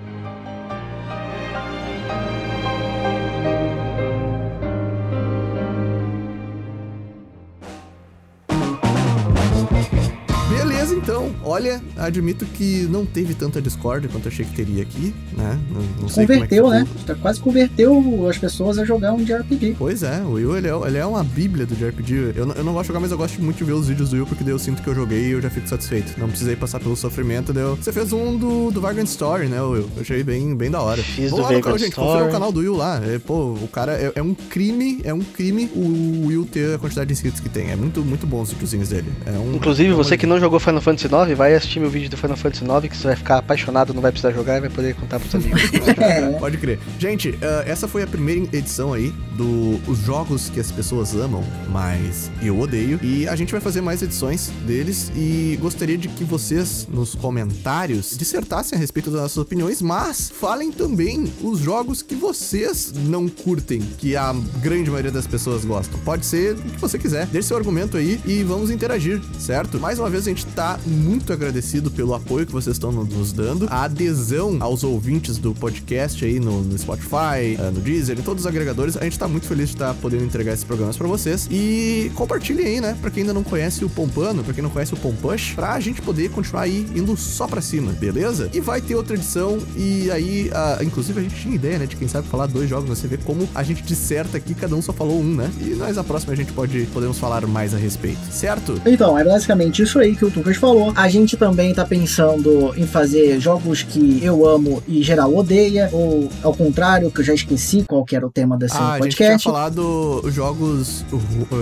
Olha, admito que não teve tanta Discord quanto achei que teria aqui, né? Não, não sei converteu, como é que né? Quase converteu as pessoas a jogar um JRPG. Pois é, o Will ele é, ele é uma bíblia do JRPG. Eu, eu não gosto de jogar, mas eu gosto muito de ver os vídeos do Will, porque daí eu sinto que eu joguei e eu já fico satisfeito. Não precisei passar pelo sofrimento, deu. Você fez um do, do Vagrant Story, né, Will? Eu achei bem, bem da hora. Fiz Vamos do lá no canal, gente. Confira o canal do Will lá. É, pô, o cara é, é, um crime, é um crime o Will ter a quantidade de inscritos que tem. É muito, muito bom os videozinhos dele. É um, Inclusive, você que não jogou Final Fantasy IX, vai assistir meu vídeo do Final Fantasy IX, que você vai ficar apaixonado, não vai precisar jogar e vai poder contar pros amigos. Pode crer. Gente, uh, essa foi a primeira edição aí dos jogos que as pessoas amam, mas eu odeio. E a gente vai fazer mais edições deles e gostaria de que vocês, nos comentários, dissertassem a respeito das nossas opiniões, mas falem também os jogos que vocês não curtem, que a grande maioria das pessoas gostam. Pode ser o que você quiser. Deixe seu argumento aí e vamos interagir, certo? Mais uma vez, a gente tá muito agradecido pelo apoio que vocês estão nos dando, a adesão aos ouvintes do podcast aí no, no Spotify, uh, no Deezer, em todos os agregadores. A gente tá muito feliz de estar tá podendo entregar esses programas para vocês. E compartilhem aí, né? Pra quem ainda não conhece o Pompano, pra quem não conhece o Pompush, pra gente poder continuar aí indo só pra cima, beleza? E vai ter outra edição, e aí, uh, inclusive a gente tinha ideia, né? De quem sabe falar dois jogos, você vê como a gente disserta aqui, cada um só falou um, né? E nós, a próxima, a gente pode podemos falar mais a respeito, certo? Então, é basicamente isso aí que o Tucas falou. A gente também tá pensando em fazer jogos que eu amo e geral odeia, ou ao contrário, que eu já esqueci qual que era o tema desse ah, podcast. A gente tinha falado jogos,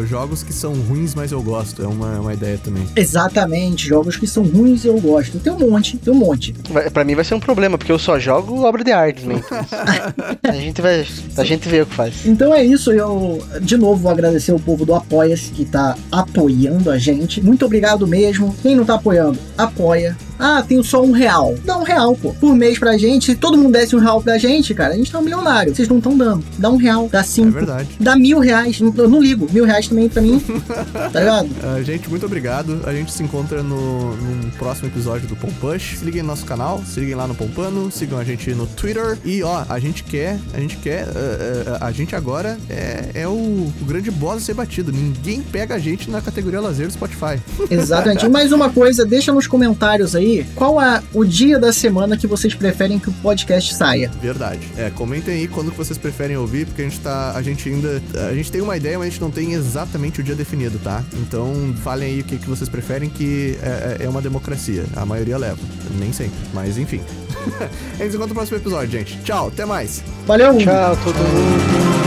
jogos que são ruins, mas eu gosto. É uma, uma ideia também. Exatamente, jogos que são ruins e eu gosto. Tem um monte, tem um monte. Pra mim vai ser um problema, porque eu só jogo obra de arte, né? a gente vai. A gente vê o que faz. Então é isso, eu de novo vou agradecer o povo do Apoia-se que tá apoiando a gente. Muito obrigado mesmo. Quem não tá apoiando, apoia ah, tenho só um real. Dá um real, pô. Por mês pra gente. Se todo mundo desse um real pra gente, cara, a gente tá um milionário. Vocês não estão dando. Dá um real, dá cinco. É verdade. Dá mil reais. Eu não ligo. Mil reais também pra mim. tá ligado? Uh, gente, muito obrigado. A gente se encontra no, no próximo episódio do Pompush. Se liguem no nosso canal, se liguem lá no Pompano, sigam a gente no Twitter. E ó, a gente quer, a gente quer, uh, uh, a gente agora é, é o, o, grande boss a ser batido. Ninguém pega a gente na categoria lazer do Spotify. Exatamente. E mais uma coisa, deixa nos comentários aí qual é o dia da semana que vocês preferem que o podcast saia. Verdade. É, comentem aí quando vocês preferem ouvir, porque a gente tá. A gente ainda. A gente tem uma ideia, mas a gente não tem exatamente o dia definido, tá? Então falem aí o que, que vocês preferem, que é, é, é uma democracia. A maioria leva. Nem sempre. Mas enfim. a gente se encontra no próximo episódio, gente. Tchau, até mais. Valeu! Tchau, todo mundo.